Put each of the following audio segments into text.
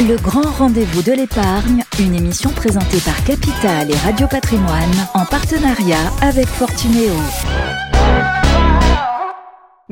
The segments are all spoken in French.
Le grand rendez-vous de l'épargne, une émission présentée par Capital et Radio Patrimoine en partenariat avec Fortunéo.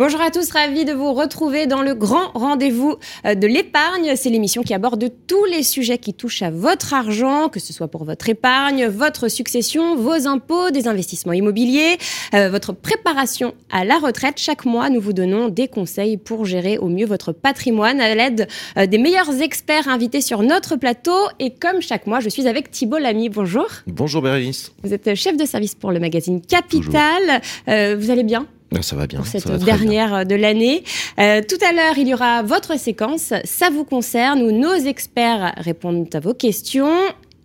Bonjour à tous, ravi de vous retrouver dans le grand rendez-vous euh, de l'épargne. C'est l'émission qui aborde tous les sujets qui touchent à votre argent, que ce soit pour votre épargne, votre succession, vos impôts, des investissements immobiliers, euh, votre préparation à la retraite. Chaque mois, nous vous donnons des conseils pour gérer au mieux votre patrimoine à l'aide euh, des meilleurs experts invités sur notre plateau. Et comme chaque mois, je suis avec Thibault Lamy. Bonjour. Bonjour Bérénice. Vous êtes chef de service pour le magazine Capital. vous allez bien? Ça va bien. Pour cette dernière de l'année. Euh, tout à l'heure, il y aura votre séquence. Ça vous concerne où nos experts répondent à vos questions.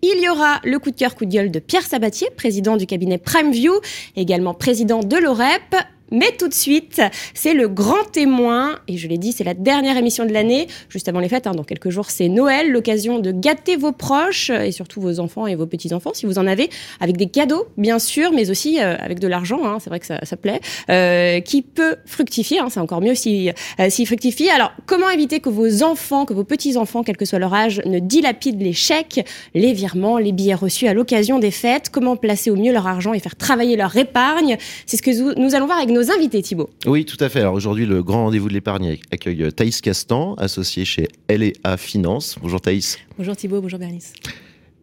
Il y aura le coup de cœur, coup de gueule de Pierre Sabatier, président du cabinet PrimeView, également président de l'OREP. Mais tout de suite, c'est le grand témoin, et je l'ai dit, c'est la dernière émission de l'année, juste avant les fêtes, hein, dans quelques jours c'est Noël, l'occasion de gâter vos proches, et surtout vos enfants et vos petits-enfants, si vous en avez, avec des cadeaux, bien sûr, mais aussi euh, avec de l'argent, hein, c'est vrai que ça, ça plaît, euh, qui peut fructifier, hein, c'est encore mieux s'il euh, si fructifie. Alors, comment éviter que vos enfants, que vos petits-enfants, quel que soit leur âge, ne dilapident les chèques, les virements, les billets reçus à l'occasion des fêtes? Comment placer au mieux leur argent et faire travailler leur épargne? C'est ce que nous allons voir avec nos invités, Thibault. Oui, tout à fait. Alors aujourd'hui, le grand rendez-vous de l'épargne accueille Thaïs Castan, associée chez L&A Finance. Bonjour Thaïs. Bonjour Thibault, bonjour Bernice.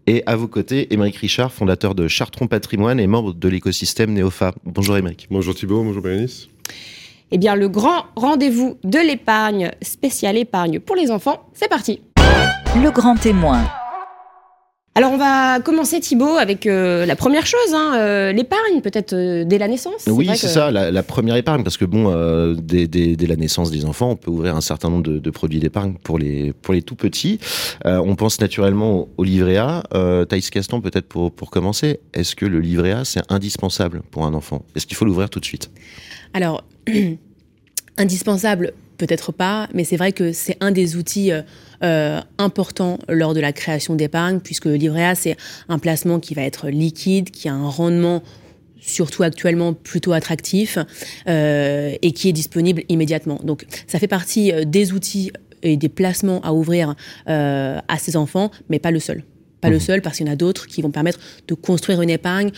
Et à vos côtés, Émeric Richard, fondateur de Chartron Patrimoine et membre de l'écosystème Neofa. Bonjour Émeric. Bonjour Thibault, bonjour Bernice. Eh bien, le grand rendez-vous de l'épargne, spécial épargne pour les enfants, c'est parti. Le grand témoin. Alors on va commencer Thibaut avec euh, la première chose, hein, euh, l'épargne peut-être euh, dès la naissance. Oui c'est ça, la, première épargne parce que bon, dès, la naissance des enfants, on peut ouvrir un certain nombre de, produits d'épargne pour les pour les tout petits. on pense naturellement au, livret A. Thaïs Caston peut-être pour pour commencer, est-ce que le livret A c'est indispensable pour un enfant? Est-ce qu'il faut l'ouvrir tout de suite? Alors indispensable peut-être pas, mais c'est vrai que c'est un des outils euh, euh, importants lors de la création d'épargne, puisque le livret A, c'est un placement qui va être liquide, qui a un rendement surtout actuellement plutôt attractif euh, et qui est disponible immédiatement. Donc ça fait partie des outils et des placements à ouvrir à ses enfants, mais pas le seul. Pas le mmh. seul, parce qu'il y en a d'autres qui vont permettre de construire une épargne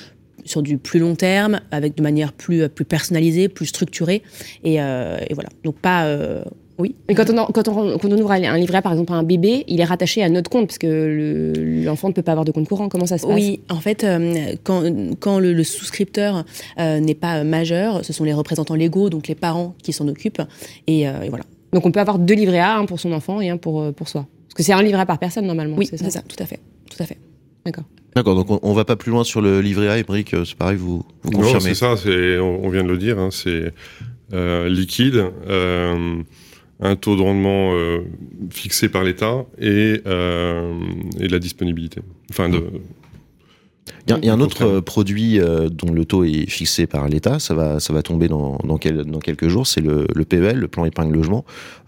sur du plus long terme, avec de manière plus, plus personnalisée, plus structurée. Et, euh, voilà. Donc pas. Euh, oui. Mais quand on, quand, on, quand on ouvre un livret, par exemple, à un bébé, il est rattaché à notre compte, parce que l'enfant ne peut pas avoir de compte courant. Comment ça se passe? Oui, en fait, euh, quand, quand le, souscripteur n'est pas majeur, ce sont les représentants légaux, donc les parents qui s'en occupent. Et, voilà. Donc on peut avoir deux livrets A, un pour son enfant et un pour, pour soi. Parce que c'est un livret A par personne, normalement. Oui, c'est ça, tout à fait. Tout à fait. D'accord. D'accord, donc on, ne va pas plus loin sur le livret A, Émeric, euh, c'est pareil, vous, vous confirmez Non, c'est ça, on, vient de le dire, hein, c'est euh, liquide, euh, un taux de rendement fixé par l'État et, et la disponibilité. Enfin, de, il y, a un autre euh, produit euh, dont le taux est fixé par l'État, ça va, ça va tomber dans, dans, dans quelques jours, c'est le, le, PEL, le plan épargne logement.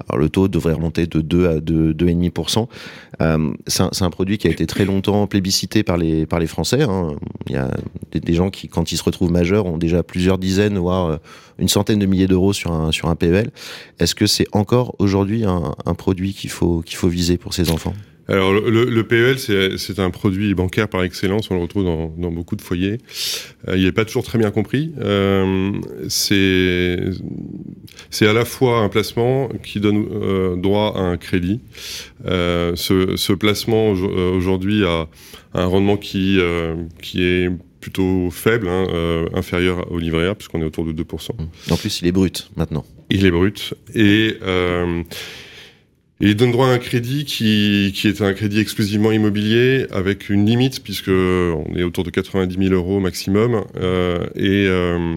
Alors le taux devrait remonter de 2 à 2,5%. Euh, c'est un, un, produit qui a été très longtemps plébiscité par les, par les Français. Hein. Il y a des, gens qui, quand ils se retrouvent majeurs, ont déjà plusieurs dizaines, voire euh, une centaine de milliers d'euros sur un, sur un PEL. Est-ce que c'est encore aujourd'hui un, un produit qu'il faut, qu'il faut viser pour ces enfants? Alors le, le PEL, c'est un produit bancaire par excellence, on le retrouve dans, dans beaucoup de foyers. Euh, il n'est pas toujours très bien compris. Euh, c'est à la fois un placement qui donne euh, droit à un crédit. Euh, ce, ce, placement aujourd'hui a un rendement qui, qui est plutôt faible, hein, inférieur au livret A, puisqu'on est autour de 2%. En plus, il est brut maintenant. Il est brut. Et et il donne droit à un crédit qui, qui est un crédit exclusivement immobilier avec une limite puisque on est autour de 90 000 euros maximum euh, et, euh,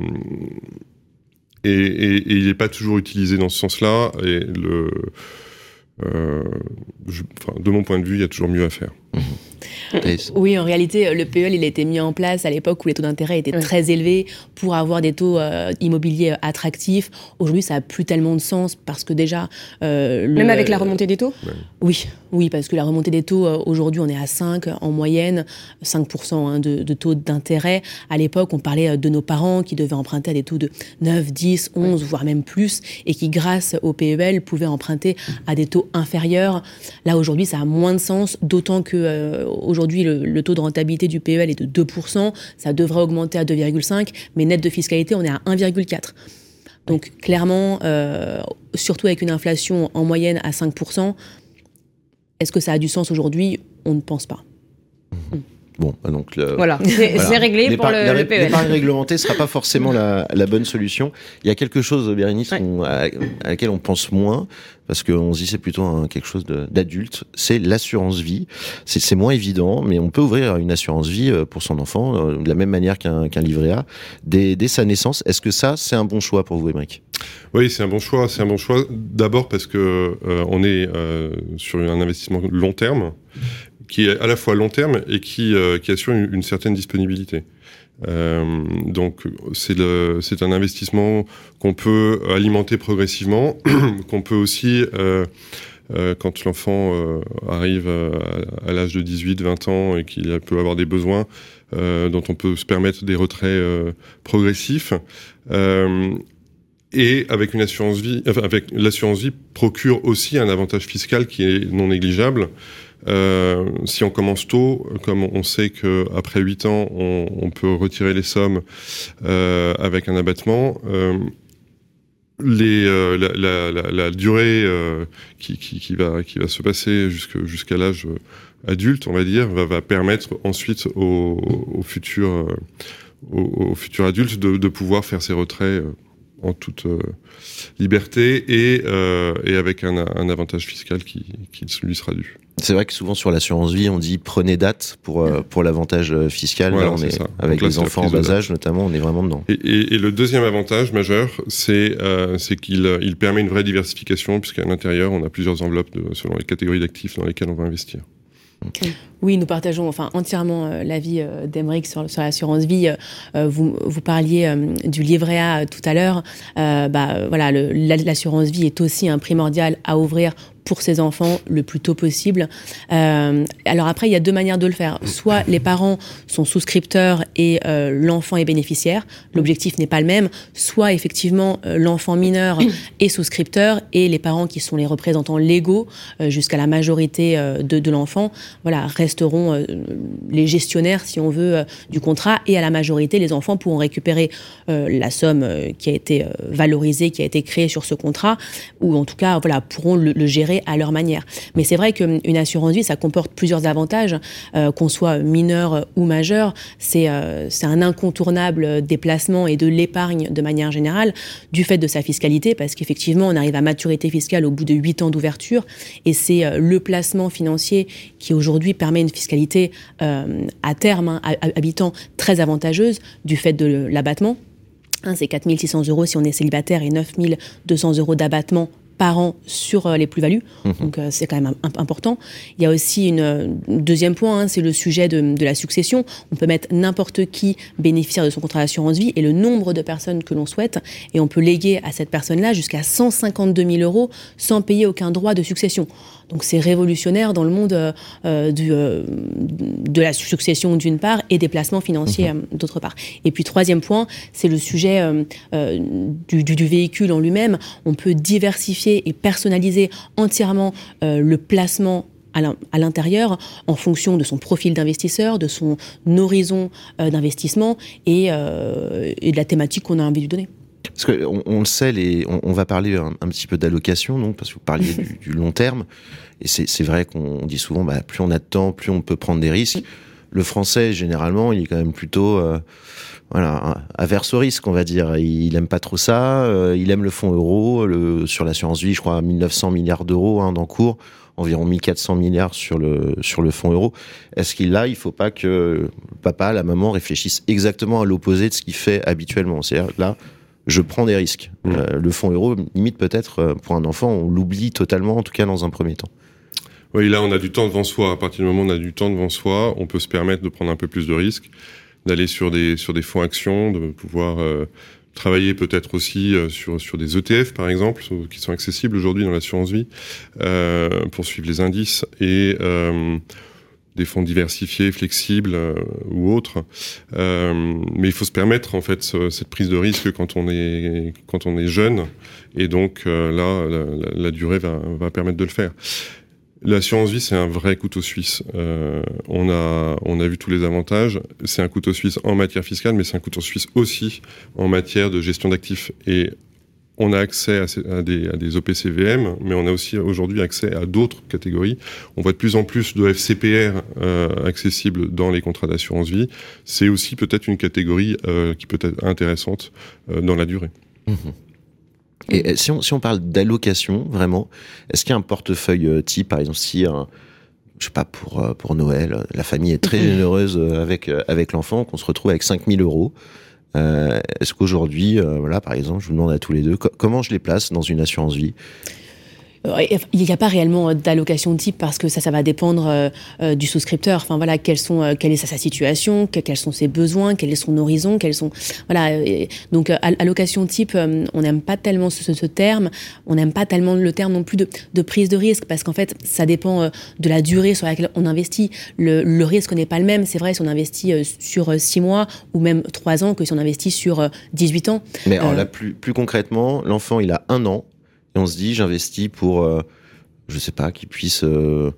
et, et, et, il n'est pas toujours utilisé dans ce sens-là et le euh, de mon point de vue, il y a toujours mieux à faire. Oui, en réalité, le PEL, il a été mis en place à l'époque où les taux d'intérêt étaient très élevés pour avoir des taux euh, immobiliers attractifs. Aujourd'hui, ça n'a plus tellement de sens parce que déjà... Euh, Même avec la remontée des taux? Oui. Oui, parce que la remontée des taux, euh, aujourd'hui, on est à 5 en moyenne, 5% hein, de, taux d'intérêt. À l'époque, on parlait euh, de nos parents qui devaient emprunter à des taux de 9, 10, 11, voire même plus, et qui, grâce au PEL, pouvaient emprunter à des taux inférieurs. Là, aujourd'hui, ça a moins de sens, d'autant que euh, aujourd'hui, le, taux de rentabilité du PEL est de 2%. Ça devrait augmenter à 2,5, mais net de fiscalité, on est à 1,4. Donc clairement, surtout avec une inflation en moyenne à 5%, est-ce que ça a du sens aujourd'hui? On ne pense pas. Bon, bah donc voilà, c'est réglé pour le, le PEL. L'épargne réglementée ne sera pas forcément la, bonne solution. Il y a quelque chose, Bérénice, à, laquelle on pense moins, parce qu'on se dit c'est plutôt quelque chose d'adulte, c'est l'assurance vie. C'est moins évident, mais on peut ouvrir une assurance vie euh, pour son enfant euh, de la même manière qu'un livret A dès, dès sa naissance. Est-ce que ça, c'est un bon choix pour vous, Émeric? Oui, c'est un bon choix. C'est un bon choix. D'abord parce que euh, on est euh, sur un investissement long terme, qui est à la fois long terme et qui, euh, qui assure une, certaine disponibilité. donc c'est un investissement qu'on peut alimenter progressivement, qu'on peut aussi quand l'enfant arrive à, l'âge de 18-20 ans et qu'il peut avoir des besoins dont on peut se permettre des retraits progressifs. Et avec une assurance vie, enfin, avec l'assurance vie procure aussi un avantage fiscal qui est non négligeable. Euh, si on commence tôt, comme on sait que après 8 ans, on, peut retirer les sommes euh, avec un abattement. Euh, la, durée qui, va, se passer jusqu'à l'âge adulte, on va dire, va, permettre ensuite aux, futurs, adultes de, pouvoir faire ces retraits en toute liberté et, avec un, avantage fiscal qui lui sera dû. C'est vrai que souvent sur l'assurance vie, on dit prenez date pour, euh, pour l'avantage fiscal. Là, on est, avec les enfants en bas âge, notamment, on est vraiment dedans. Et, et, et le deuxième avantage majeur, c'est euh, qu'il il permet une vraie diversification, puisqu'à l'intérieur, on a plusieurs enveloppes de, selon les catégories d'actifs dans lesquelles on va investir. Oui, nous partageons enfin entièrement euh, l'avis euh, d'Emeric sur, sur l'assurance vie. Euh, vous, vous parliez du livret A tout à l'heure. bah, voilà, l'assurance vie est aussi un primordial à ouvrir pour ses enfants le plus tôt possible. Euh, alors après, il y a deux manières de le faire. Soit les parents sont souscripteurs et euh, l'enfant est bénéficiaire. L'objectif n'est pas le même. Soit effectivement euh, l'enfant mineur est souscripteur et les parents qui sont les représentants légaux jusqu'à la majorité de, l'enfant, voilà, resteront les gestionnaires, si on veut, du contrat et à la majorité, les enfants pourront récupérer la somme qui a été valorisée, qui a été créée sur ce contrat, ou en tout cas, voilà, pourront le gérer à leur manière. Mais c'est vrai qu'une assurance vie, ça comporte plusieurs avantages, euh, qu'on soit mineur ou majeur. C'est euh, c'est un incontournable déplacement et de l'épargne de manière générale, du fait de sa fiscalité, parce qu'effectivement, on arrive à maturité fiscale au bout de 8 ans d'ouverture, et c'est euh, le placement financier qui aujourd'hui permet une fiscalité à terme, hein, habitant, très avantageuse, du fait de l'abattement. Hein, c'est 4600 euros si on est célibataire et 9200 euros d'abattement par an sur euh, les plus-values. Mhm. Donc euh, c'est quand même important. Il y a aussi une, un deuxième point, hein, c'est le sujet de, de, la succession. On peut mettre n'importe qui bénéficiaire de son contrat d'assurance vie et le nombre de personnes que l'on souhaite, et on peut léguer à cette personne-là jusqu'à 152 000 euros sans payer aucun droit de succession. Donc c'est révolutionnaire dans le monde euh, euh du, euh, de la succession d'une part et des placements financiers mhm. d'autre part. Et puis troisième point, c'est le sujet du, du, du, véhicule en lui-même. On peut diversifier et personnaliser entièrement le placement à l'intérieur en fonction de son profil d'investisseur, de son horizon d'investissement et, et de la thématique qu'on a envie de lui donner. Parce qu'on on le sait, on, va parler un, petit peu d'allocation, parce que vous parliez du, long terme. Et c'est vrai qu'on dit souvent, bah, plus on a de temps, plus on peut prendre des risques. Le français, généralement, il est quand même plutôt euh, averse au risque, on va dire. Il aime pas trop ça. Euh, il aime le fonds euro. Sur l'assurance vie, je crois, 1900 milliards d'euros hein, d'encours, environ 1400 milliards sur le, sur le fonds euro. Est-ce qu'il là, il faut pas que le papa, la maman réfléchissent exactement à l'opposé de ce qu'il fait habituellement? C'est-à-dire là, je prends des risques. Mmh. Euh, le fonds euro, limite peut-être euh, pour un enfant, on l'oublie totalement, en tout cas dans un premier temps. Oui, là, on a du temps devant soi. À partir du moment où on a du temps devant soi, on peut se permettre de prendre un peu plus de risques, d'aller sur des sur des fonds actions, de pouvoir euh, travailler peut-être aussi sur, sur des ETF, par exemple, qui sont accessibles aujourd'hui dans l'assurance vie, pour suivre les indices. Et des fonds diversifiés, flexibles euh, ou autres. Euh, mais il faut se permettre en fait cette prise de risque quand on est quand on est jeune, et donc euh, là la, durée va, va, permettre de le faire. L'assurance vie, c'est un vrai couteau suisse. on a on a vu tous les avantages. C'est un couteau suisse en matière fiscale, mais c'est un couteau suisse aussi en matière de gestion d'actifs. Et on a accès à, des, à, OPCVM, mais on a aussi aujourd'hui accès à d'autres catégories. On voit de plus en plus de FCPR euh, accessibles dans les contrats d'assurance vie. C'est aussi peut-être une catégorie euh, qui peut être intéressante euh, dans la durée. Mmh. Et si on, si on parle d'allocation, vraiment, est-ce qu'il y a un portefeuille type, par exemple, si je sais pas, pour, pour Noël, la famille est très généreuse avec, avec l'enfant, qu'on se retrouve avec 5000 euros. Euh, est-ce qu'aujourd'hui, euh, voilà, par exemple, je vous demande à tous les deux, comment je les place dans une assurance vie? Il n'y a pas réellement euh, d'allocation type parce que ça, ça va dépendre euh, euh, du souscripteur. Enfin voilà, quelles sont, quelle est sa, situation, quels sont ses besoins, quel est son horizon, quels sont voilà. donc allocation type, on n'aime pas tellement ce, terme. On n'aime pas tellement le terme non plus de, de prise de risque parce qu'en fait, ça dépend de la durée sur laquelle on investit. Le, le risque n'est pas le même. C'est vrai si on investit sur 6 mois ou même 3 ans que si on investit sur 18 ans. Mais alors là, plus, plus concrètement, l'enfant, il a un an et on se dit, j'investis pour, euh, je sais pas, qu'il puisse. Euh,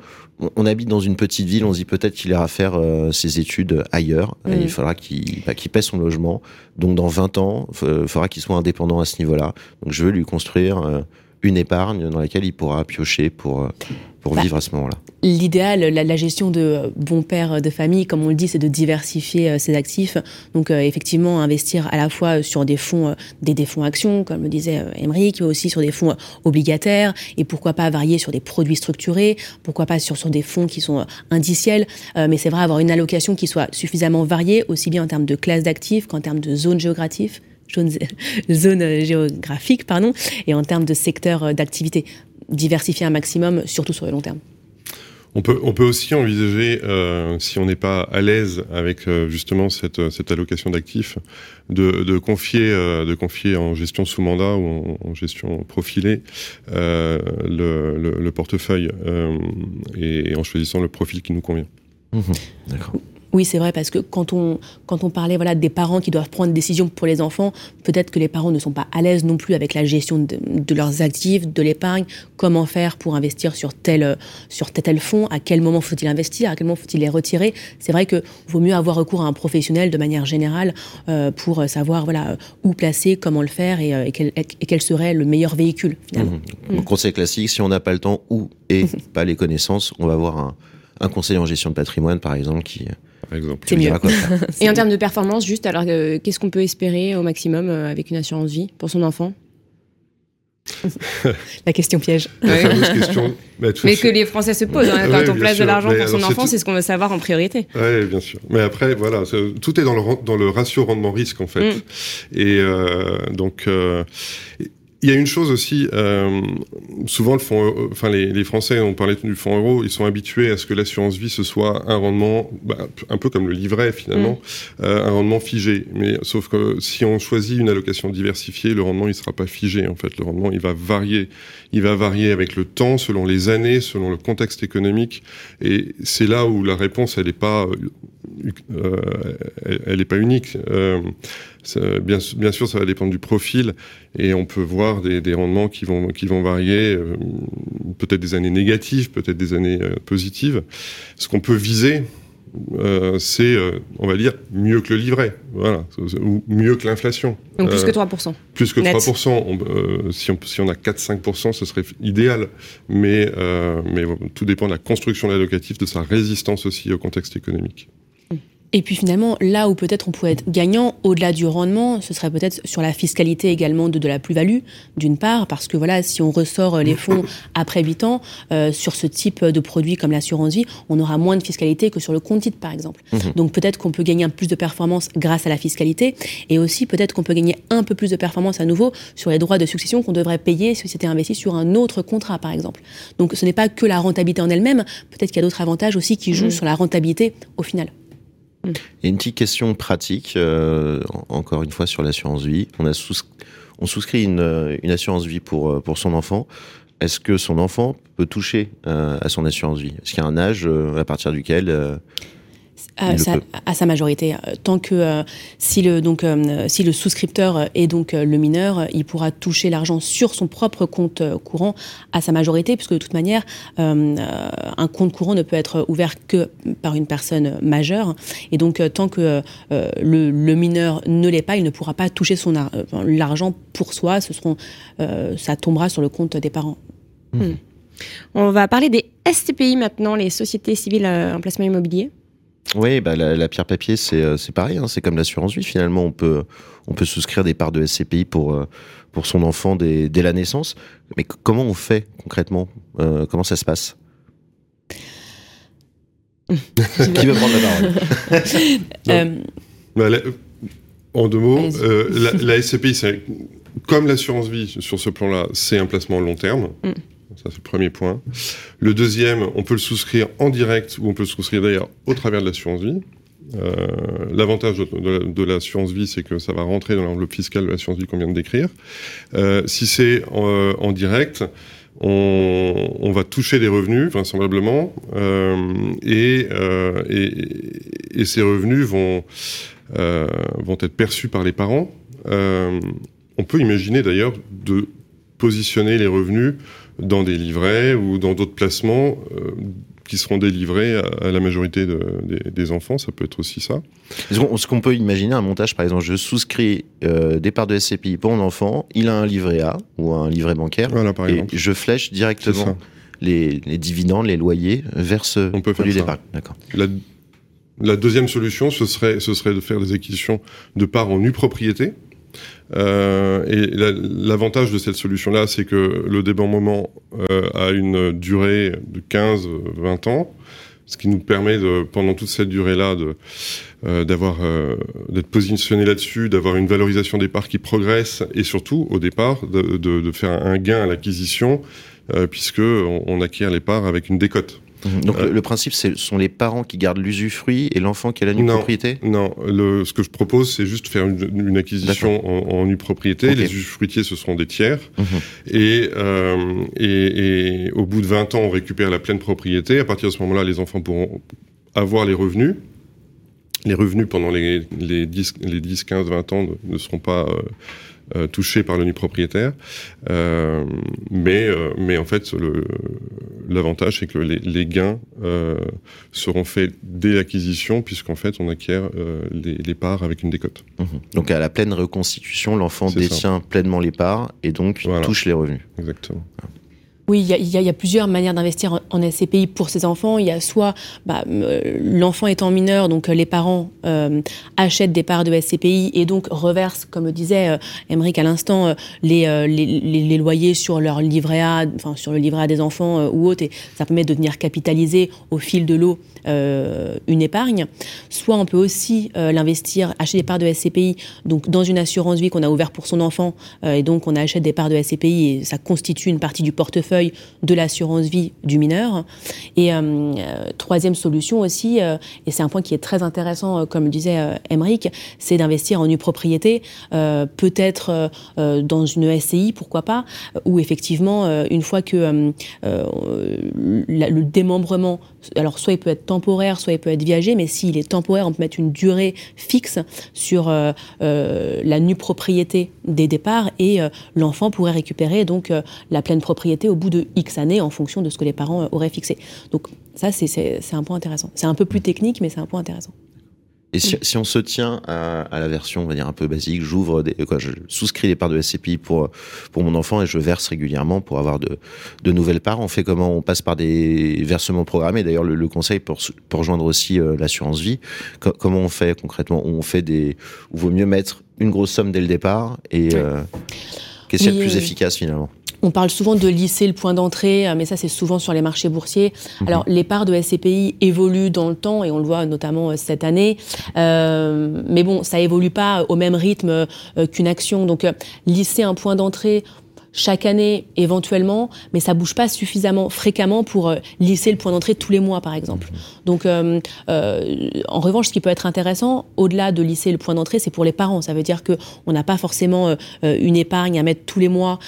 on, habite dans une petite ville, on se dit peut-être qu'il ira faire euh, ses études ailleurs. Et il mm. faudra qu'il bah, paie son logement. Donc dans 20 ans, il faudra qu'il soit indépendant à ce niveau-là. Donc je veux lui construire une épargne dans laquelle il pourra piocher pour pour bah, vivre à ce moment-là L'idéal, la, gestion de bon père de famille, comme on le dit, c'est de diversifier euh, ses actifs. Donc euh, effectivement, investir à la fois sur des fonds, euh, des, des, fonds actions, comme le disait Émeric, mais aussi sur des fonds obligataires, et pourquoi pas varier sur des produits structurés, pourquoi pas sur, sur des fonds qui sont indiciels. mais c'est vrai, avoir une allocation qui soit suffisamment variée, aussi bien en termes de classe d'actifs qu'en termes de zone géographique zone géographique, pardon, et en termes de secteur d'activité diversifier un maximum, surtout sur le long terme. On peut, on peut aussi envisager, euh, si on n'est pas à l'aise avec euh, justement cette, cette allocation d'actifs, de, de, confier, euh, de confier en gestion sous mandat ou en, gestion profilée le, le, portefeuille et, en choisissant le profil qui nous convient. Mmh D'accord. Oui, c'est vrai, parce que quand on, quand on parlait voilà, des parents qui doivent prendre des décisions pour les enfants, peut-être que les parents ne sont pas à l'aise non plus avec la gestion de, leurs actifs, de l'épargne, comment faire pour investir sur tel, sur tel, fonds, à quel moment faut-il investir, à quel moment faut-il les retirer? C'est vrai qu'il vaut mieux avoir recours à un professionnel de manière générale euh, pour savoir voilà, où placer, comment le faire et, euh, quel, serait le meilleur véhicule finalement. Mmh. Mmh. Conseil classique, si on n'a pas le temps ou et pas les connaissances, on va avoir un, un conseiller en gestion de patrimoine par exemple qui exemple. C'est mieux. Et en termes de performance, juste, alors euh, qu'est-ce qu'on peut espérer au maximum euh, avec une assurance vie pour son enfant la question piège. question. Bah, Mais que les Français se posent hein, quand on place de l'argent pour son enfant, c'est ce qu'on veut savoir en priorité. Oui, bien sûr. Mais après, voilà, tout est dans le, dans le ratio rendement-risque en fait. Mm. Et euh, donc, il y a une chose aussi, euh, souvent le fonds, euh, enfin les, les, Français ont parlé du fonds euro, ils sont habitués à ce que l'assurance vie ce soit un rendement, bah, un peu comme le livret finalement, mm. euh, un rendement figé. Mais sauf que si on choisit une allocation diversifiée, le rendement il sera pas figé en fait. Le rendement il va varier, il va varier avec le temps, selon les années, selon le contexte économique. Et c'est là où la réponse elle est pas, euh, elle est pas unique. Euh, bien, bien, sûr, ça va dépendre du profil et on peut voir des, des rendements qui vont, qui vont varier, euh, peut-être des années négatives, peut-être des années euh, positives. Ce qu'on peut viser, euh, c'est, euh, on va dire, mieux que le livret, voilà, ou mieux que l'inflation. Donc plus que 3%. Plus que 3%. On, si, on, si on a 4-5%, ce serait idéal, mais, mais tout dépend de la construction de l'allocatif, de sa résistance aussi au contexte économique. Et puis finalement, là où peut-être on pourrait être gagnant, au-delà du rendement, ce serait peut-être sur la fiscalité également de, de la plus-value, d'une part, parce que voilà, si on ressort les fonds après 8 ans, euh, sur ce type de produit comme l'assurance vie, on aura moins de fiscalité que sur le compte titre, par exemple. Mhm. Donc peut-être qu'on peut gagner un plus de performance grâce à la fiscalité, et aussi peut-être qu'on peut gagner un peu plus de performance à nouveau sur les droits de succession qu'on devrait payer si c'était investi sur un autre contrat, par exemple. Donc ce n'est pas que la rentabilité en elle-même, peut-être qu'il y a d'autres avantages aussi qui jouent mhm. sur la rentabilité au final. Une petite question pratique, encore une fois sur l'assurance vie. On, souscrit une, une, assurance vie pour, pour son enfant. Est-ce que son enfant peut toucher à son assurance vie? Est-ce qu'il y a un âge à partir duquel à sa, à sa, majorité. Tant que euh, si le donc euh, si le souscripteur est donc euh, le mineur, il pourra toucher l'argent sur son propre compte courant à sa majorité, puisque de toute manière, un compte courant ne peut être ouvert que par une personne majeure. Et donc, tant que le, le, mineur ne l'est pas, il ne pourra pas toucher son l'argent pour soi. Ce seront, ça tombera sur le compte des parents. Hmm. On va parler des STPI maintenant, les sociétés civiles en placement immobilier. Oui, bah, la, pierre papier, c'est euh, pareil. Hein, c'est comme l'assurance vie. Finalement, on peut, on peut souscrire des parts de SCPI pour, euh, pour son enfant dès, dès la naissance. Mais comment on fait concrètement? Euh, Comment ça se passe? Qui veut prendre la parole? Bah, En deux mots, la, la, SCPI, c'est comme l'assurance vie sur ce plan-là, c'est un placement long terme. Mm. Ça, c'est le premier point. Le deuxième, on peut le souscrire en direct ou on peut le souscrire d'ailleurs au travers de l'assurance vie. Euh, L'avantage de, l'assurance vie, c'est que ça va rentrer dans l'enveloppe fiscale de l'assurance vie qu'on vient de décrire. Euh, si c'est en, euh, en, direct, on, va toucher des revenus, vraisemblablement, et, ces revenus vont être perçus par les parents. on peut imaginer d'ailleurs de positionner les revenus dans des livrets ou dans d'autres placements euh, qui seront délivrés à, la majorité des, enfants. Ça peut être aussi ça. Est-ce qu'on peut imaginer un montage, par exemple, je souscris euh, des parts de SCPI pour mon enfant, il a un livret A ou un livret bancaire, et je flèche directement les, dividendes, les loyers vers ce On peut produit d'épargne. D'accord. La, la, deuxième solution, ce serait, ce serait de faire des acquisitions de parts en nue propriété. Euh, et l'avantage de cette solution-là, c'est que le débarquement euh, a une durée de 15-20 ans, ce qui nous permet de, pendant toute cette durée-là, euh, d'avoir euh, d'être positionné là-dessus, d'avoir une valorisation des parts qui progresse, et surtout au départ de, faire un gain à l'acquisition, euh, puisque on, on, acquiert les parts avec une décote. Mhm. Donc le, principe, ce sont les parents qui gardent l'usufruit et l'enfant qui a la nue propriété Non, le, ce que je propose, c'est juste faire une, acquisition en, en, nue propriété. Les usufruitiers, ce seront des tiers. Mhm. et, euh, et, et, au bout de 20 ans, on récupère la pleine propriété. À partir de ce moment-là, les enfants pourront avoir les revenus. Les revenus pendant les, les, 10, les 10, 15, 20 ans ne, ne seront pas... Euh, euh, touchés par le nu propriétaire. Euh, mais, euh, mais en fait, l'avantage, c'est que les, les gains seront faits dès l'acquisition, puisqu'en fait, on acquiert les, les, parts avec une décote. Mmh. Donc, à la pleine reconstitution, l'enfant détient pleinement les parts et donc touche les revenus. Exactement. Oui, il y, a plusieurs manières d'investir en, SCPI pour ses enfants. Il y a soit bah, l'enfant étant mineur, donc euh, les parents euh, achètent des parts de SCPI et donc reversent, comme disait euh, à l'instant, euh, les, loyers sur leur livret A, enfin sur le livret A des enfants ou autre, et ça permet de venir capitaliser au fil de l'eau une épargne. Soit on peut aussi l'investir, acheter des parts de SCPI, donc dans une assurance vie qu'on a ouverte pour son enfant, et donc on achète des parts de SCPI et ça constitue une partie du portefeuille de l'assurance vie du mineur. Et euh, euh, troisième solution aussi, euh, et c'est un point qui est très intéressant, comme le disait Emeric, c'est d'investir en une propriété, peut-être dans une SCI, pourquoi pas, où effectivement, une fois que le démembrement, alors soit il peut être temporaire, soit il peut être viager, mais s'il est temporaire, on peut mettre une durée fixe sur la nue propriété des départs et l'enfant pourrait récupérer donc la pleine propriété au bout de X années en fonction de ce que les parents euh, auraient fixé. Donc ça, c'est un point intéressant. C'est un peu plus technique, mais c'est un point intéressant. Et si, si, on se tient à, à, la version, on va dire un peu basique, j'ouvre des, quoi, je souscris des parts de SCPI pour pour mon enfant et je verse régulièrement pour avoir de, de nouvelles parts. On fait comment? On passe par des versements programmés. D'ailleurs, le, le, conseil pour pour rejoindre aussi euh, l'assurance vie. comment on fait concrètement? On fait des, ou vaut mieux mettre une grosse somme dès le départ et euh, qu'est-ce qu'il y a de plus efficace finalement on parle souvent de lisser le point d'entrée, euh, mais ça c'est souvent sur les marchés boursiers. Mhm. Alors les parts de SCPI évoluent dans le temps et on le voit notamment euh, cette année. Euh, mais bon, ça évolue pas au même rythme qu'une action. Donc lisser un point d'entrée, chaque année éventuellement, mais ça bouge pas suffisamment fréquemment pour euh, lisser le point d'entrée tous les mois, par exemple. Mhm. Donc, euh, euh, en revanche, ce qui peut être intéressant, au-delà de lisser le point d'entrée, c'est pour les parents. Ça veut dire que on n'a pas forcément une épargne à mettre tous les mois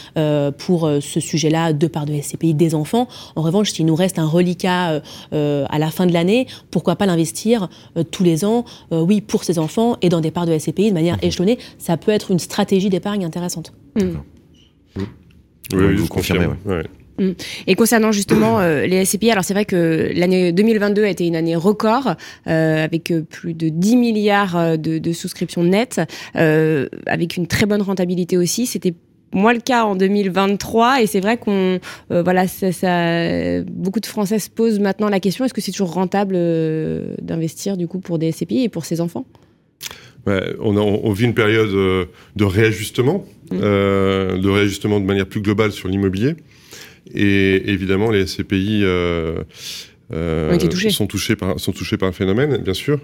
pour ce sujet-là, de part de SCPI des enfants. En revanche, s'il nous reste un reliquat à la fin de l'année, pourquoi pas l'investir tous les ans, oui, pour ses enfants et dans des parts de SCPI de manière mhm. échelonnée. Ça peut être une stratégie d'épargne intéressante. Oui, vous confirmez. Mm. Et concernant justement euh, les SCPI, alors c'est vrai que l'année 2022 a été une année record euh, avec euh, plus de 10 milliards de, souscriptions nettes, avec une très bonne rentabilité aussi. C'était moins le cas en 2023 et c'est vrai qu'on voilà ça, beaucoup de Français se posent maintenant la question est-ce que c'est toujours rentable d'investir du coup pour des SCPI et pour ses enfants? On, a, on, vit une période euh, de réajustement, mm. euh, de réajustement de manière plus globale sur l'immobilier. Et évidemment, les SCPI euh, sont, touchés par, sont touchés par le phénomène, bien sûr.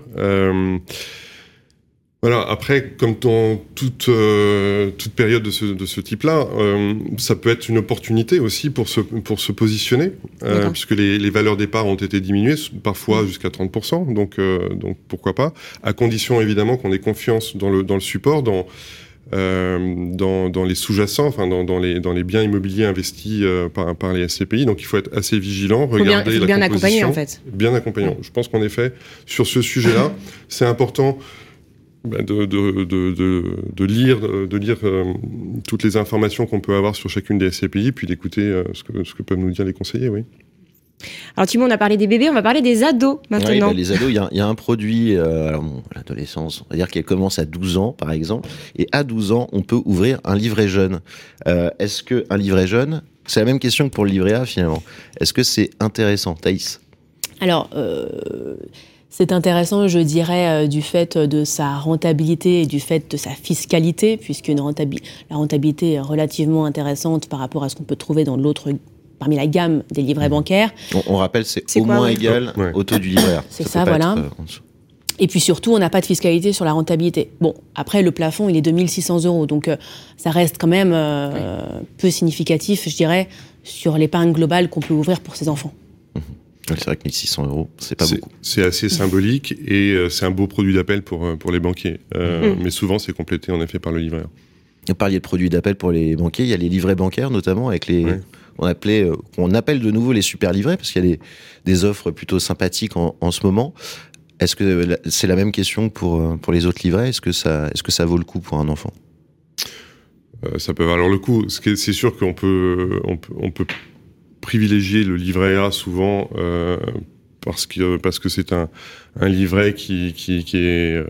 Voilà, après, comme dans toute, euh, toute période de ce, de ce type-là, euh, ça peut être une opportunité aussi pour se, pour se positionner, euh, puisque les, les valeurs départ ont été diminuées, parfois jusqu'à 30%, donc, donc pourquoi pas, à condition évidemment qu'on ait confiance dans le, dans le support, dans, dans, dans, les sous-jacents, enfin dans, dans, les, dans les biens immobiliers investis par, par les SCPI. Donc il faut être assez vigilant, regarder bien, bien accompagné en fait. Bien accompagnant. Je pense qu'en effet, sur ce sujet-là, c'est important de, de, de, de, lire, de lire euh, toutes les informations qu'on peut avoir sur chacune des SCPI, puis d'écouter euh, ce, que, ce que peuvent nous dire les conseillers, oui. Alors Timon, on a parlé des bébés, on va parler des ados maintenant. Oui, bah, les ados, il y, y, a un produit, euh, alors l'adolescence, on va dire qu'elle commence à 12 ans par exemple, et à 12 ans, on peut ouvrir un livret jeune. Est-ce que un livret jeune, c'est la même question que pour le livret A finalement. Est-ce que c'est intéressant, Thaïs? Alors, c'est intéressant, je dirais, euh, du fait de sa rentabilité et du fait de sa fiscalité, puisque la rentabilité est relativement intéressante par rapport à ce qu'on peut trouver dans l'autre parmi la gamme des livrets mmh. bancaires. On, rappelle, c'est au moins égal au taux du livret. C'est ça, voilà. Euh, et puis surtout, on n'a pas de fiscalité sur la rentabilité. Bon, après, le plafond, il est de 1600 euros. Donc, euh, ça reste quand même peu significatif, je dirais, sur l'épargne globale qu'on peut ouvrir pour ses enfants. C'est vrai que 1600 euros, c'est pas beaucoup. C'est assez symbolique et euh, c'est un beau produit d'appel pour, euh, pour les banquiers. Euh, mm. Mais souvent, c'est complété en effet par le livret. Vous parliez de produits d'appel pour les banquiers. Il y a les livrets bancaires notamment avec les. On, appelait, on appelle de nouveau les super livrets parce qu'il y a des, des, offres plutôt sympathiques en, en ce moment. Est-ce que c'est la même question pour, pour les autres livrets? Est-ce que, ça, est -ce que ça vaut le coup pour un enfant? Ça peut valoir le coup. C'est sûr qu'on peut, on peut, on peut privilégier le livret A souvent euh, parce que parce que c'est un, un livret qui, qui, qui est euh,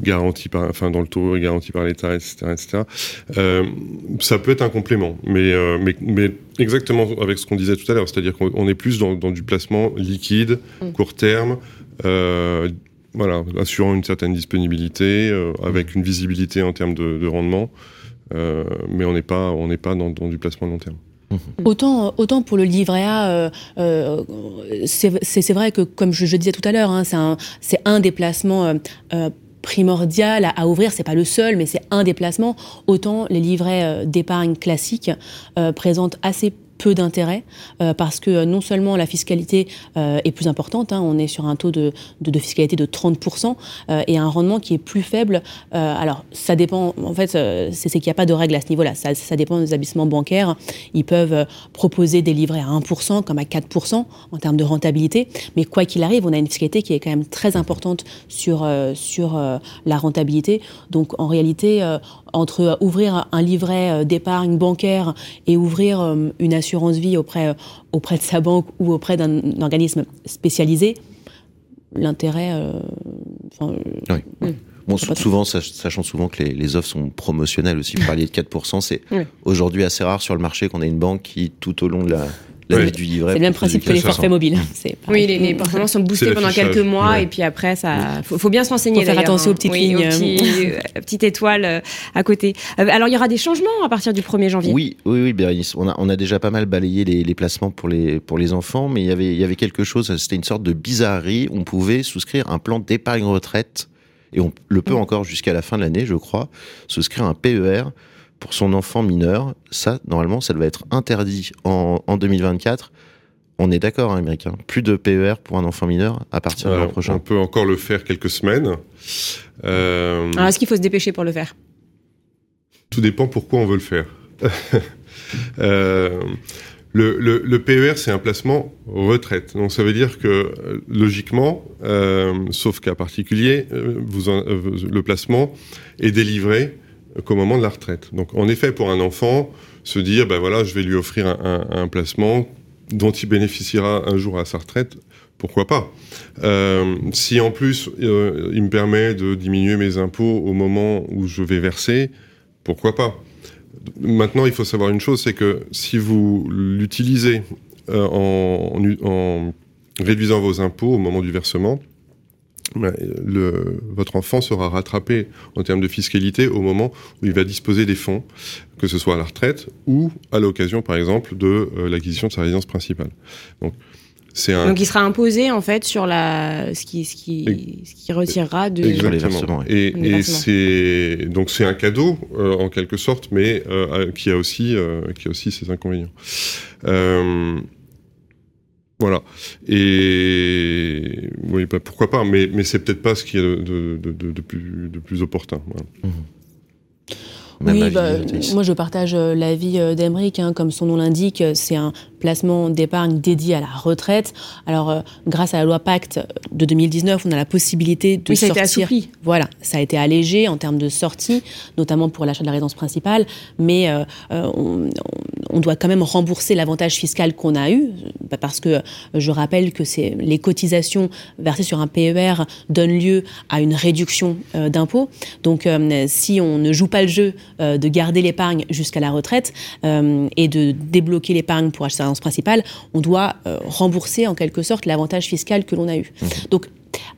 garanti par enfin dans le taux garanti par l'État etc etc euh, ça peut être un complément mais, euh, mais mais exactement avec ce qu'on disait tout à l'heure c'est-à-dire qu'on est plus dans, dans, du placement liquide mm. court terme euh, voilà assurant une certaine disponibilité euh, avec une visibilité en termes de, de rendement mais on n'est pas on n'est pas dans, dans du placement long terme. Autant, autant pour le livret A, euh, euh, c'est vrai que, comme je, disais tout à l'heure, hein, c'est un, un, déplacement euh, primordial à, à ouvrir. C'est pas le seul, mais c'est un déplacement. Autant les livrets d'épargne classiques présentent assez peu d'intérêt euh, parce que euh, non seulement la fiscalité euh, est plus importante, hein, on est sur un taux de, de, fiscalité de 30% et un rendement qui est plus faible. alors ça dépend, en fait, c'est qu'il n'y a pas de règle à ce niveau-là. Ça, dépend des établissements bancaires. Ils peuvent proposer des livrets à 1% comme à 4% en termes de rentabilité. Mais quoi qu'il arrive, on a une fiscalité qui est quand même très importante sur, sur la rentabilité. Donc en réalité, entre ouvrir un livret d'épargne bancaire et ouvrir une assurance vie auprès, euh, auprès de sa banque ou auprès d'un organisme spécialisé, l'intérêt. Euh, oui. Euh, bon, souvent, sachant souvent que les, offres sont promotionnelles aussi, vous parliez de 4%, c'est aujourd'hui assez rare sur le marché qu'on ait une banque qui, tout au long de la, c'est le même principe que les forfaits mobiles. Oui, les, les forfaits sont boostés pendant quelques mois et puis après, ça, faut, bien se renseigner. Faut faire attention aux petites lignes, euh, petites étoiles euh, à côté. Euh, alors, il y aura des changements à partir du 1er janvier. Oui, oui, oui, Bérénice. On a, on a déjà pas mal balayé les, les placements pour les, pour les enfants, mais il y avait, il y avait quelque chose. C'était une sorte de bizarrerie. On pouvait souscrire un plan d'épargne retraite et on le peut mm. encore jusqu'à la fin de l'année, je crois, souscrire un PER pour son enfant mineur, ça, normalement, ça doit être interdit en, en 2024. On est d'accord, hein, américain. Plus de PER pour un enfant mineur à partir de l'an prochain. On peut encore le faire quelques semaines. Euh... Alors, est-ce qu'il faut se dépêcher pour le faire? Tout dépend pourquoi on veut le faire. euh, le, le, le, PER, c'est un placement retraite. Donc ça veut dire que logiquement, euh, sauf cas particulier, euh, vous en, euh, le placement est délivré qu'au moment de la retraite. Donc en effet, pour un enfant, se dire, ben voilà, je vais lui offrir un, placement dont il bénéficiera un jour à sa retraite, pourquoi pas euh, Si en plus euh, il me permet de diminuer mes impôts au moment où je vais verser, pourquoi pas Maintenant, il faut savoir une chose, c'est que si vous l'utilisez euh, en, réduisant vos impôts au moment du versement, le, votre enfant sera rattrapé en termes de fiscalité au moment où il va disposer des fonds, que ce soit à la retraite ou à l'occasion, par exemple, de euh, l'acquisition de sa résidence principale. Donc, un... Donc il sera imposé en fait sur la ce qui ce qui, ce qui retirera de exactement. Et, et c'est donc c'est un cadeau euh, en quelque sorte mais euh, qui a aussi euh, qui a aussi ses inconvénients. Euh, voilà et oui bah, pourquoi pas mais mais c'est peut-être pas ce qui est de, de, de, de, plus de plus opportun voilà. mmh. Oui, bah, moi je partage l'avis d'Emeric, hein, comme son nom l'indique, c'est un placement d'épargne dédié à la retraite. Alors, euh, grâce à la loi Pacte de 2019, on a la possibilité de oui, ça sortir. A été assoupli. Voilà, ça a été allégé en termes de sortie, notamment pour l'achat de la résidence principale, mais euh, on, on, doit quand même rembourser l'avantage fiscal qu'on a eu, parce que je rappelle que c'est les cotisations versées sur un PER donnent lieu à une réduction euh, d'impôts. Donc, euh, si on ne joue pas le jeu euh, de garder l'épargne jusqu'à la retraite euh, et de débloquer l'épargne pour acheter sa principale, on doit euh, rembourser en quelque sorte l'avantage fiscal que l'on a eu. Mmh. Donc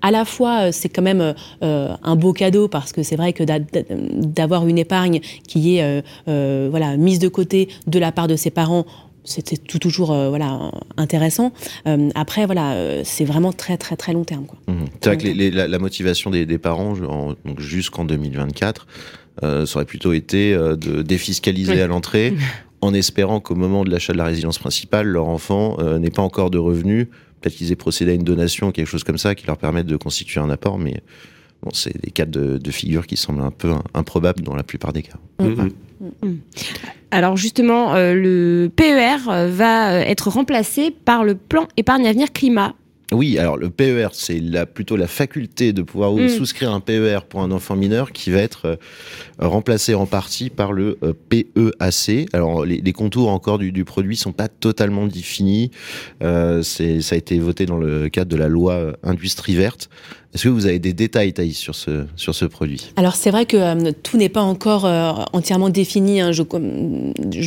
à la fois, c'est quand même euh, un beau cadeau parce que c'est vrai que d'avoir une épargne qui est euh, euh, voilà mise de côté de la part de ses parents. C'était tout toujours euh, voilà intéressant. Euh, après voilà c'est vraiment très très très long terme. Mmh. C'est vrai que les, les, la, la, motivation des, des parents jusqu'en 2024 euh, ça aurait plutôt été de défiscaliser oui. à l'entrée en espérant qu'au moment de l'achat de la résidence principale, leur enfant euh, n'ait pas encore de revenus. Peut-être qu'ils aient procédé à une donation, quelque chose comme ça, qui leur permette de constituer un apport, mais bon, c'est des cas de, de, figure qui semblent un peu improbables dans la plupart des cas. Mmh. Mmh. Mmh. Alors justement, euh, le PER va être remplacé par le plan épargne avenir climat oui, alors le PER, c'est la, plutôt la faculté de pouvoir mmh. souscrire un PER pour un enfant mineur qui va être euh, remplacé en partie par le euh, PEAC. Alors les, les, contours encore du, du produit sont pas totalement définis. Euh, ça a été voté dans le cadre de la loi Industrie verte. Est-ce que vous avez des détails, Thaïs, sur ce, sur ce produit? Alors, c'est vrai que euh, tout n'est pas encore euh, entièrement défini. Hein. Je,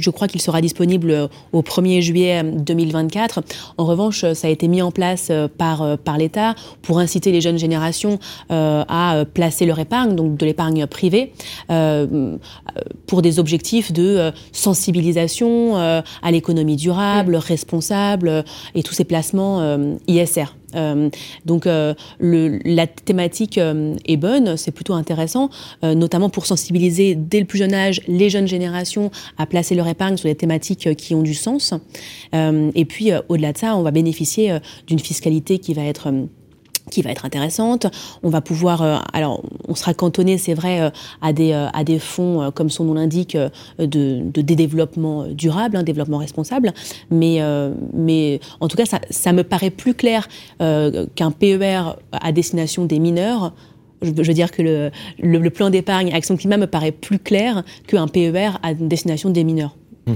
crois qu'il sera disponible euh, au 1er juillet 2024. En revanche, ça a été mis en place par, par l'État pour inciter les jeunes générations à placer leur épargne, donc de l'épargne privée, pour des objectifs de sensibilisation à l'économie durable, responsable et tous ces placements ISR. Euh, donc euh, le, la thématique euh, est bonne, c'est plutôt intéressant, notamment pour sensibiliser dès le plus jeune âge les jeunes générations à placer leur épargne sur des thématiques qui ont du sens. Et puis au-delà de ça, on va bénéficier d'une fiscalité qui va être qui va être intéressante. On va pouvoir, euh, alors on sera cantonné, c'est vrai, euh, à des euh, à des fonds comme son nom l'indique de, de, de développement durable, hein, développement responsable. Mais mais en tout cas, ça, ça me paraît plus clair qu'un PER à destination des mineurs. Je, je veux dire que le, le, le plan d'épargne Action Climat me paraît plus clair qu'un PER à destination des mineurs mmh.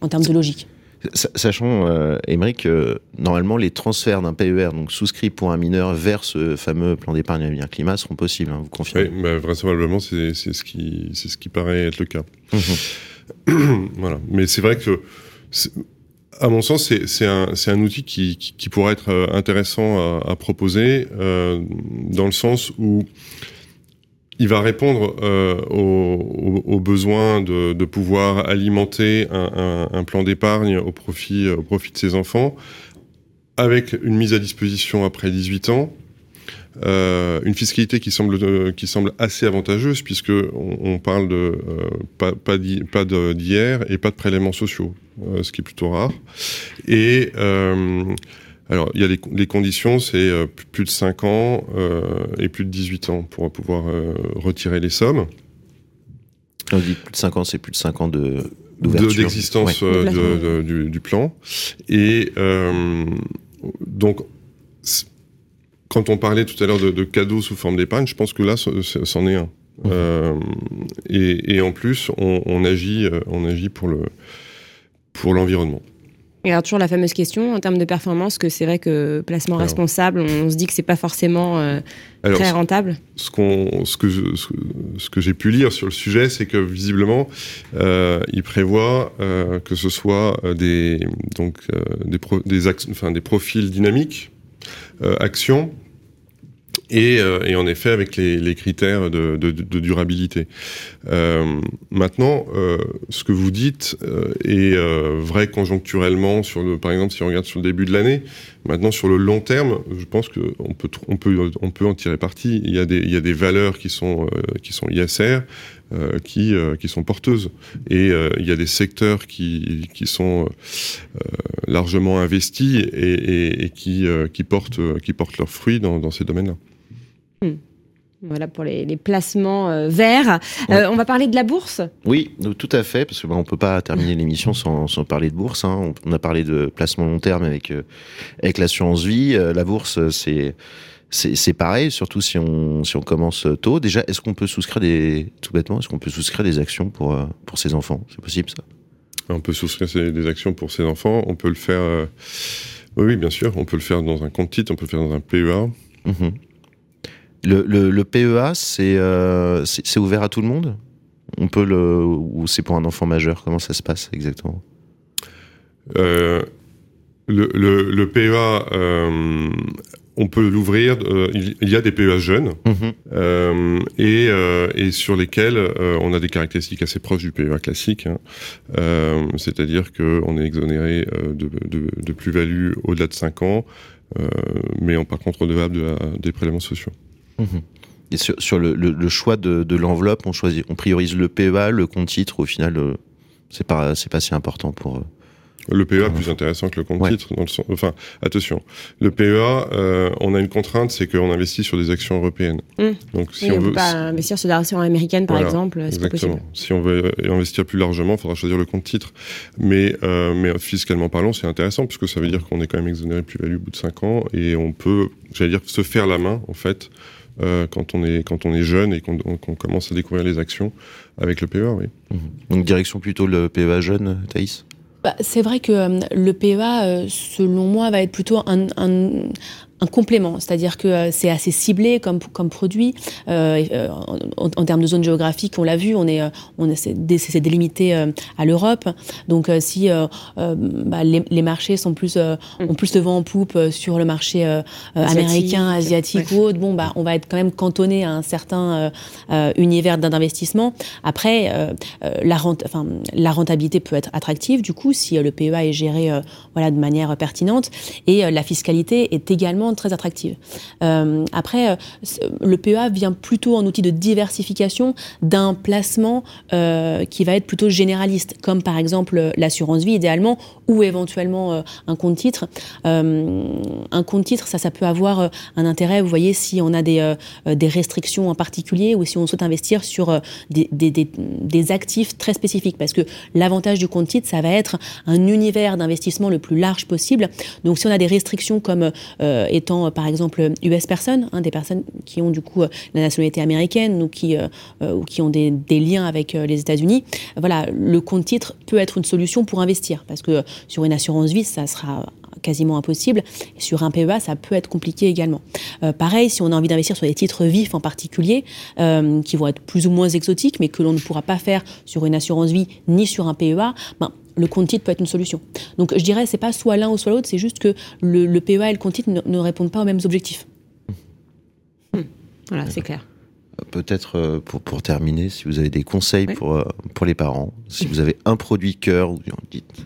en termes de logique. Sachant, euh, que normalement les transferts d'un PER, donc souscrit pour un mineur, vers ce fameux plan d'épargne avenir climat seront possibles, hein, vous confirmez Oui, bah, vraisemblablement, c'est ce, qui, ce qui paraît être le cas. Mmh. voilà. Mais c'est vrai que, à mon sens, c'est un, un outil qui, qui, qui, pourrait être euh, intéressant à, à proposer, euh, dans le sens où il va répondre euh, aux, besoins de, pouvoir alimenter un, plan d'épargne au profit, de ses enfants, avec une mise à disposition après 18 ans, euh, une fiscalité qui semble euh, qui semble assez avantageuse puisque on, parle de pas pas d'hier et pas de prélèvements sociaux, ce qui est plutôt rare. Et alors, il y a les, conditions, c'est plus de 5 ans et plus de 18 ans pour pouvoir retirer les sommes. On dit plus de 5 ans, c'est plus de 5 ans de d'existence du, du, plan. Et donc, quand on parlait tout à l'heure de, cadeaux sous forme d'épargne, je pense que là, c'en est un. Mmh. Euh, et, en plus, on, agit, euh, on agit pour le pour l'environnement. Et alors toujours la fameuse question en termes de performance, que c'est vrai que placement responsable, on se dit que c'est pas forcément euh, très rentable. Ce, qu'on, ce que, ce, que j'ai pu lire sur le sujet, c'est que visiblement, il prévoit que ce soit des donc des, des, enfin, des profils dynamiques euh, action et, euh, et, en effet avec les, les critères de, de, de durabilité. Euh, maintenant, euh, ce que vous dites euh, est vrai conjoncturellement sur le, par exemple, si on regarde sur le début de l'année. Maintenant, sur le long terme, je pense qu'on peut, on peut, on peut en tirer parti. Il y a des, il y a des valeurs qui sont, qui sont ISR. Euh, qui, euh, qui sont porteuses. Et euh, il y a des secteurs qui, qui sont largement investis et, et, et qui, qui, portent, qui portent leurs fruits dans, dans ces domaines-là. Hmm. Voilà pour les, les placements verts. on va parler de la bourse? Oui, tout à fait, parce qu'on bah, ne peut pas terminer l'émission sans, sans, parler de bourse. Hein. On, a parlé de placement long terme avec, avec l'assurance vie. la bourse, c'est c'est pareil, surtout si on, si on commence tôt. Déjà, est-ce qu'on peut souscrire des, tout bêtement, est-ce qu'on peut souscrire des actions pour, euh, pour ses enfants? C'est possible ça? On peut souscrire des actions pour ses enfants. On peut le faire, euh, oui, bien sûr. On peut le faire dans un compte titre, on peut le faire dans un PEA. Mhm. Le, le, PEA, euh, c'est ouvert à tout le monde? On peut le, ou c'est pour un enfant majeur? Comment ça se passe exactement? Le, le, le, PEA, on peut l'ouvrir. Euh, il y a des PEA jeunes mhm. euh, et, euh, et, sur lesquels on a des caractéristiques assez proches du PEA classique, hein. c'est-à-dire qu'on est exonéré de, de, plus-value au-delà de 5 ans, mais on par contre redevable de des prélèvements sociaux. Et sur, le, le, choix de, de l'enveloppe, on choisit, on priorise le PEA, le compte titre. Au final, c'est pas c'est pas si important pour le PEA est plus intéressant que le compte titre. Dans le sens, enfin, attention, le PEA, euh, on a une contrainte, c'est qu'on investit sur des actions européennes. Mmh. Donc, si on, veut pas investir sur des actions américaines, par exemple, c'est pas possible. Si on veut investir plus largement, il faudra choisir le compte titre. Mais, euh, mais fiscalement parlant, c'est intéressant puisque ça veut dire qu'on est quand même exonéré de plus-value au bout de 5 ans et on peut, j'allais dire, se faire la main en fait. Euh, quand on est quand on est jeune et qu'on commence à découvrir les actions avec le PEA, oui. Mmh. Donc direction plutôt le PEA jeune, Thaïs? Bah, c'est vrai que euh, le PEA, euh, selon moi, va être plutôt un, un complément, c'est-à-dire que euh, c'est assez ciblé comme, comme produit. Euh, euh en, termes de zone géographique, on l'a vu, on est, on est, c'est délimité à l'Europe. Donc si bah, les, les, marchés sont plus, ont plus de vent en poupe sur le marché américain, asiatique ou autre, bon, bah, on va être quand même cantonné à un certain univers d'investissement. Après, la, rente, enfin, la rentabilité peut être attractive, du coup, si le PEA est géré voilà, de manière pertinente. Et la fiscalité est également très attractive. Euh, après, euh, le PEA vient plutôt en outil de diversification d'un placement euh, qui va être plutôt généraliste, comme par exemple l'assurance vie idéalement, ou éventuellement un compte titre. un compte titre, ça, ça peut avoir un intérêt, vous voyez, si on a des, des restrictions en particulier ou si on souhaite investir sur des, des, des, actifs très spécifiques. Parce que l'avantage du compte titre, ça va être un univers d'investissement le plus large possible. Donc si on a des restrictions comme étant euh, par exemple US personnes, hein, des personnes qui ont du coup euh, la nationalité américaine ou qui, euh, ou qui ont des, liens avec les États-Unis, voilà, le compte titre peut être une solution pour investir parce que sur une assurance vie, ça sera quasiment impossible. Sur un PEA, ça peut être compliqué également. pareil, si on a envie d'investir sur des titres vifs en particulier, qui vont être plus ou moins exotiques, mais que l'on ne pourra pas faire sur une assurance vie ni sur un PEA, ben, le compte titre peut être une solution. Donc je dirais, c'est pas soit l'un ou soit l'autre, c'est juste que le, PEA et le compte titre ne, répondent pas aux mêmes objectifs. Hmm. Voilà, c'est clair. Peut-être euh, pour, pour terminer, si vous avez des conseils pour, euh, pour les parents, si vous avez un produit cœur,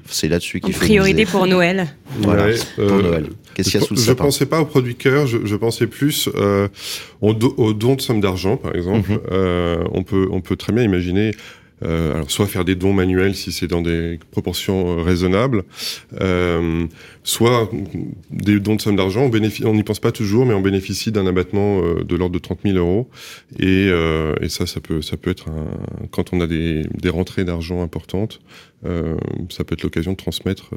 c'est là-dessus qu'il faut. Priorité pour Noël. Voilà, pour Noël. Qu'est-ce qu'il y a sous le Je ne pensais pas au produit cœur, je, je, pensais plus euh, au, au, don de somme d'argent, par exemple. Mm-hmm. on, peut, on peut très bien imaginer euh, alors soit faire des dons manuels si c'est dans des proportions euh, raisonnables, euh, soit des dons de somme d'argent. On n'y pense pas toujours, mais on bénéficie d'un abattement de l'ordre de 30 000 euros. Et, euh, et, ça, ça peut, ça peut être un, quand on a des, des rentrées d'argent importantes, ça peut être l'occasion de transmettre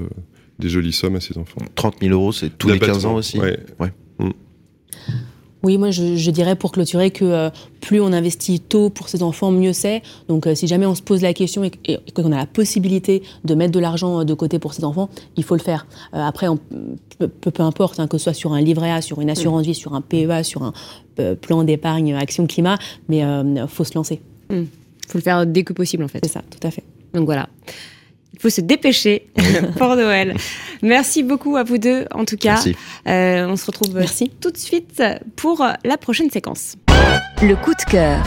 des jolies sommes à ses enfants. 30 000 euros, c'est tous les 15 ans aussi. Ouais. ouais. Mm. Oui, moi je, dirais pour clôturer que euh, plus on investit tôt pour ses enfants, mieux c'est. Donc euh, si jamais on se pose la question et, qu'on a la possibilité de mettre de l'argent de côté pour ses enfants, il faut le faire. Euh, après, on, peu, peu, importe, hein, que ce soit sur un livret A, sur une assurance vie, sur un PEA, sur un plan d'épargne action climat, mais il faut se lancer. Il mm. faut le faire dès que possible en fait. C'est ça, tout à fait. Donc voilà. Il faut se dépêcher pour Noël. Merci beaucoup à vous deux, en tout cas. Euh, on se retrouve Merci. tout de suite pour la prochaine séquence. Le coup de cœur.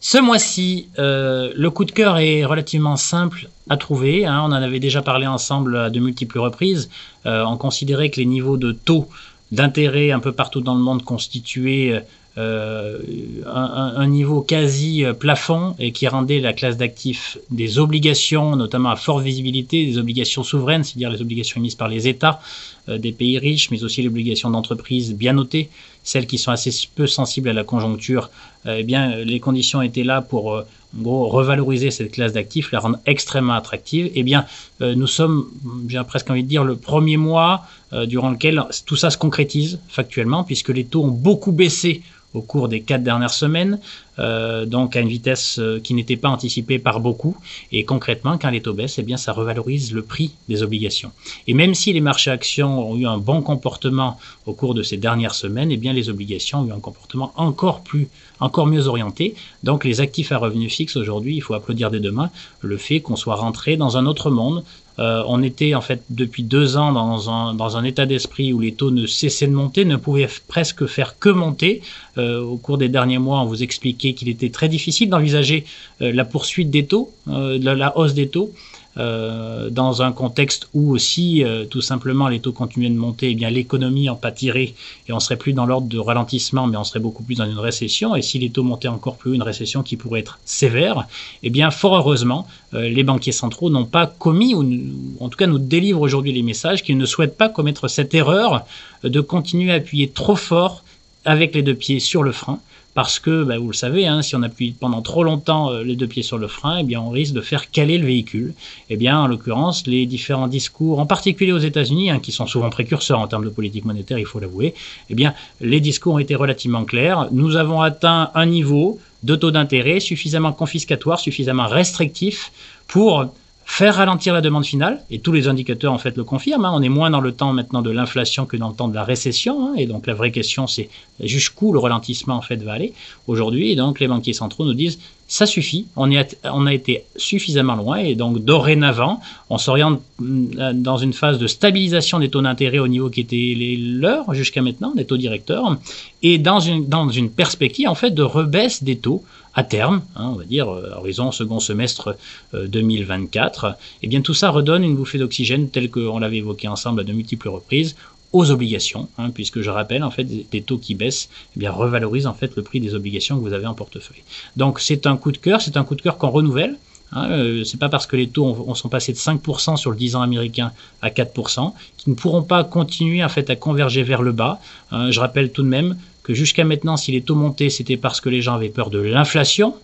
Ce mois-ci, euh, le coup de cœur est relativement simple à trouver. Hein. On en avait déjà parlé ensemble à de multiples reprises. Euh, on considérait que les niveaux de taux d'intérêt un peu partout dans le monde constituaient euh, un, niveau quasi euh, plafond et qui rendait la classe d'actifs des obligations, notamment à forte visibilité, des obligations souveraines, c'est-à-dire les obligations émises par les États euh, des pays riches, mais aussi les obligations d'entreprise bien notées, celles qui sont assez peu sensibles à la conjoncture. eh bien, les conditions étaient là pour en gros, revaloriser cette classe d'actifs, la rendre extrêmement attractive. Eh bien, nous sommes, j'ai presque envie de dire, le premier mois durant lequel tout ça se concrétise factuellement, puisque les taux ont beaucoup baissé au cours des quatre dernières semaines, euh, donc à une vitesse euh, qui n'était pas anticipée par beaucoup. Et concrètement, quand les taux baissent, eh bien, ça revalorise le prix des obligations. Et même si les marchés actions ont eu un bon comportement au cours de ces dernières semaines, eh bien, les obligations ont eu un comportement encore plus, encore mieux orienté. Donc, les actifs à revenus fixes aujourd'hui, il faut applaudir dès demain le fait qu'on soit rentré dans un autre monde, euh, on était en fait depuis deux ans dans un, dans un état d'esprit où les taux ne cessaient de monter, ne pouvaient presque faire que monter. Euh, au cours des derniers mois, on vous expliquait qu'il était très difficile d'envisager euh, la poursuite des taux, la, la hausse des taux. Euh, dans un contexte où aussi euh, tout simplement les taux continuaient de monter, eh bien l'économie en pâtirait et on serait plus dans l'ordre de ralentissement, mais on serait beaucoup plus dans une récession. Et si les taux montaient encore plus, une récession qui pourrait être sévère, eh bien fort heureusement, euh, les banquiers centraux n'ont pas commis, ou en tout cas nous délivrent aujourd'hui les messages qu'ils ne souhaitent pas commettre cette erreur de continuer à appuyer trop fort avec les deux pieds sur le frein parce que, bah, vous le savez, hein, si on appuie pendant trop longtemps euh, les deux pieds sur le frein, eh bien, on risque de faire caler le véhicule. Eh bien, en l'occurrence, les différents discours, en particulier aux États-Unis, hein, qui sont souvent précurseurs en termes de politique monétaire, il faut l'avouer, eh bien, les discours ont été relativement clairs. Nous avons atteint un niveau de taux d'intérêt suffisamment confiscatoire, suffisamment restrictif pour faire ralentir la demande finale, et tous les indicateurs en fait le confirment, hein. on est moins dans le temps maintenant de l'inflation que dans le temps de la récession, hein. et donc la vraie question c'est jusqu'où le ralentissement en fait va aller aujourd'hui, et donc les banquiers centraux nous disent ça suffit, on, est, on a été suffisamment loin, et donc dorénavant on s'oriente mm, dans une phase de stabilisation des taux d'intérêt au niveau qui était les leurs jusqu'à maintenant, des taux directeurs, et dans une, dans une perspective en fait de rebaisse des taux à terme, hein, on va dire euh, horizon second semestre 2024, euh, et eh bien tout ça redonne une bouffée d'oxygène telle qu'on l'avait évoqué ensemble à de multiples reprises aux obligations, hein, puisque je rappelle en fait des taux qui baissent, eh bien revalorisent en fait le prix des obligations que vous avez en portefeuille. Donc c'est un coup de cœur, c'est un coup de cœur qu'on renouvelle. Hein, euh, c'est pas parce que les taux ont, sont passés de 5% sur le 10 ans américain à 4% qu'ils ne pourront pas continuer en fait à converger vers le bas. Hein, je rappelle tout de même que jusqu'à maintenant, si les taux montaient, c'était parce que les gens avaient peur de l'inflation,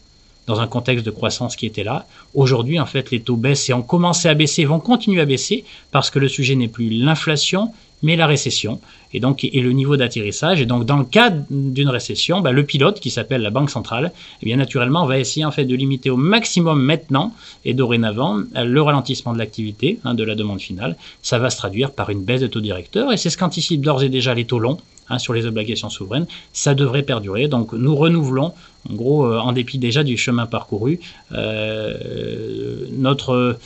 dans un contexte de croissance qui était là. Aujourd'hui, en fait, les taux baissent et ont commencé à baisser, vont continuer à baisser, parce que le sujet n'est plus l'inflation, mais la récession, et donc et le niveau d'atterrissage. Et donc, dans le cas d'une récession, bah, le pilote, qui s'appelle la Banque centrale, eh bien naturellement, va essayer en fait de limiter au maximum maintenant et dorénavant le ralentissement de l'activité, hein, de la demande finale. Ça va se traduire par une baisse de taux directeur, et c'est ce qu'anticipent d'ores et déjà les taux longs Hein, sur les obligations souveraines, ça devrait perdurer. Donc nous renouvelons, en gros, euh, en dépit déjà du chemin parcouru, euh, notre,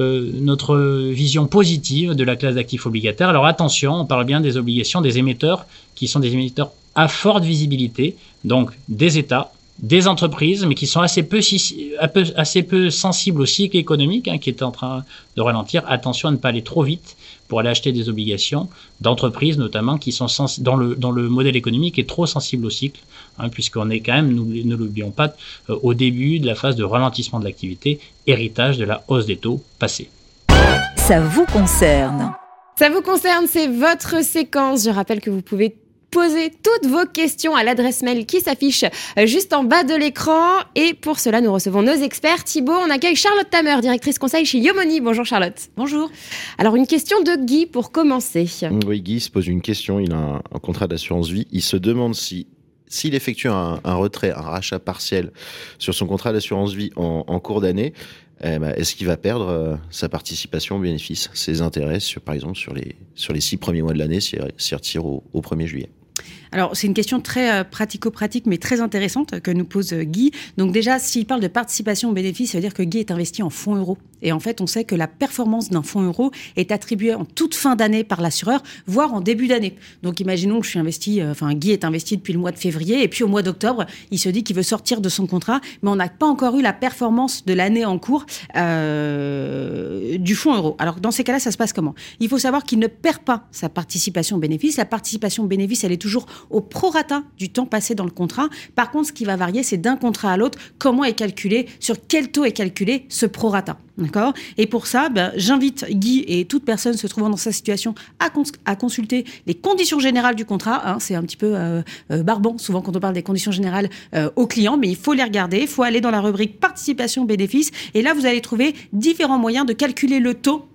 euh, notre vision positive de la classe d'actifs obligataires. Alors attention, on parle bien des obligations des émetteurs qui sont des émetteurs à forte visibilité, donc des États, des entreprises, mais qui sont assez peu, assez peu sensibles au cycle économique hein, qui est en train de ralentir. Attention à ne pas aller trop vite pour aller acheter des obligations d'entreprises notamment qui sont dans le, dans le modèle économique est trop sensible au cycle, hein, puisqu'on est quand même, ne l'oublions pas, euh, au début de la phase de ralentissement de l'activité, héritage de la hausse des taux passés. Ça vous concerne. Ça vous concerne, c'est votre séquence. Je rappelle que vous pouvez poser toutes vos questions à l'adresse mail qui s'affiche juste en bas de l'écran. Et pour cela, nous recevons nos experts. Thibaut, on accueille Charlotte Tamer, directrice conseil chez Yomoni. Bonjour Charlotte. Bonjour. Alors une question de Guy pour commencer. Oui, Guy se pose une question. Il a un, contrat d'assurance vie. Il se demande si s'il effectue un, retrait, un rachat partiel sur son contrat d'assurance vie en, cours d'année, eh ben, est-ce qu'il va perdre euh, sa participation au bénéfice, ses intérêts, sur, par exemple, sur les, sur les six premiers mois de l'année, s'il retire au 1er juillet? Alors, c'est une question très euh, pratico-pratique, mais très intéressante que nous pose euh, Guy. Donc, déjà, s'il parle de participation au bénéfice, ça veut dire que Guy est investi en fonds euros. Et en fait, on sait que la performance d'un fonds euro est attribuée en toute fin d'année par l'assureur, voire en début d'année. Donc, imaginons que je suis investi, euh, enfin, Guy est investi depuis le mois de février, et puis au mois d'octobre, il se dit qu'il veut sortir de son contrat, mais on n'a pas encore eu la performance de l'année en cours euh, du fonds euro. Alors, dans ces cas-là, ça se passe comment? Il faut savoir qu'il ne perd pas sa participation au bénéfice. La participation au bénéfice, elle est toujours au prorata du temps passé dans le contrat. Par contre, ce qui va varier, c'est d'un contrat à l'autre, comment est calculé, sur quel taux est calculé ce prorata. D'accord? Et pour ça, ben, j'invite Guy et toute personne se trouvant dans sa situation à, consulter les conditions générales du contrat. Hein. c'est un petit peu euh, euh, barbant, souvent, quand on parle des conditions générales euh, aux clients, mais il faut les regarder. Il faut aller dans la rubrique participation bénéfice. Et là, vous allez trouver différents moyens de calculer le taux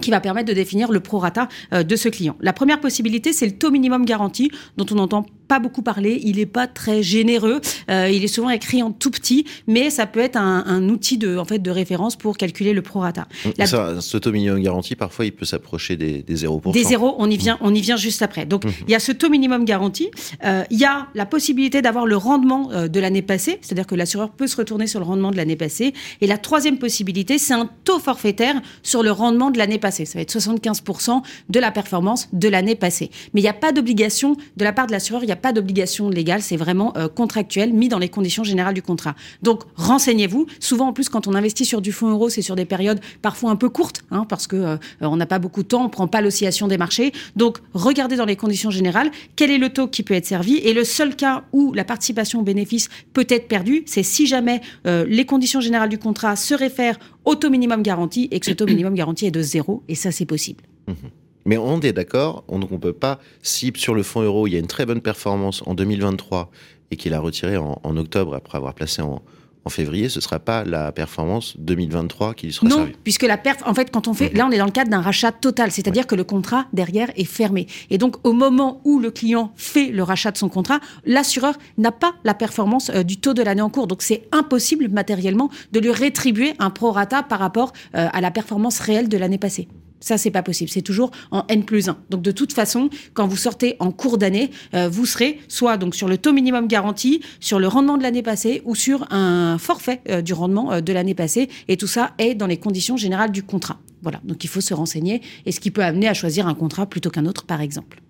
qui va permettre de définir le prorata de ce client. La première possibilité, c'est le taux minimum garanti, dont on entend pas beaucoup parlé, il n'est pas très généreux, euh, il est souvent écrit en tout petit, mais ça peut être un, outil de, en fait, de référence pour calculer le prorata. La... Ça, ce taux minimum garanti, parfois, il peut s'approcher des, des 0%. Des zéros, on y vient, on y vient juste après. Donc, mhm. il y a ce taux minimum garanti, euh, il y a la possibilité d'avoir le rendement euh, de l'année passée, c'est-à-dire que l'assureur peut se retourner sur le rendement de l'année passée, et la troisième possibilité, c'est un taux forfaitaire sur le rendement de l'année passée. Ça va être 75% de la performance de l'année passée. Mais il n'y a pas d'obligation de la part de l'assureur, il pas d'obligation légale, c'est vraiment euh, contractuel, mis dans les conditions générales du contrat. Donc renseignez-vous. Souvent, en plus, quand on investit sur du fonds euro, c'est sur des périodes parfois un peu courtes, hein, parce que euh, on n'a pas beaucoup de temps, on prend pas l'oscillation des marchés. Donc regardez dans les conditions générales quel est le taux qui peut être servi. Et le seul cas où la participation au bénéfice peut être perdue, c'est si jamais euh, les conditions générales du contrat se réfèrent au taux minimum garanti et que ce taux minimum garanti est de zéro. Et ça, c'est possible. Mmh mais on est d'accord, on ne peut pas, si sur le fonds euro, il y a une très bonne performance en 2023 et qu'il a retiré en, octobre après avoir placé en, février, ce ne sera pas la performance 2023 qui lui sera non, puisque la perf, en fait, quand on fait, là, on est dans le cadre d'un rachat total, c'est-à-dire que le contrat derrière est fermé. Et donc, au moment où le client fait le rachat de son contrat, l'assureur n'a pas la performance euh, du taux de l'année en cours. Donc, c'est impossible matériellement de lui rétribuer un prorata par rapport euh, à la performance réelle de l'année passée. Ça, c'est pas possible. C'est toujours en N plus 1. Donc, de toute façon, quand vous sortez en cours d'année, euh, vous serez soit donc sur le taux minimum garanti, sur le rendement de l'année passée ou sur un forfait euh, du rendement euh, de l'année passée. Et tout ça est dans les conditions générales du contrat. Voilà. Donc, il faut se renseigner et ce qui peut amener à choisir un contrat plutôt qu'un autre, par exemple.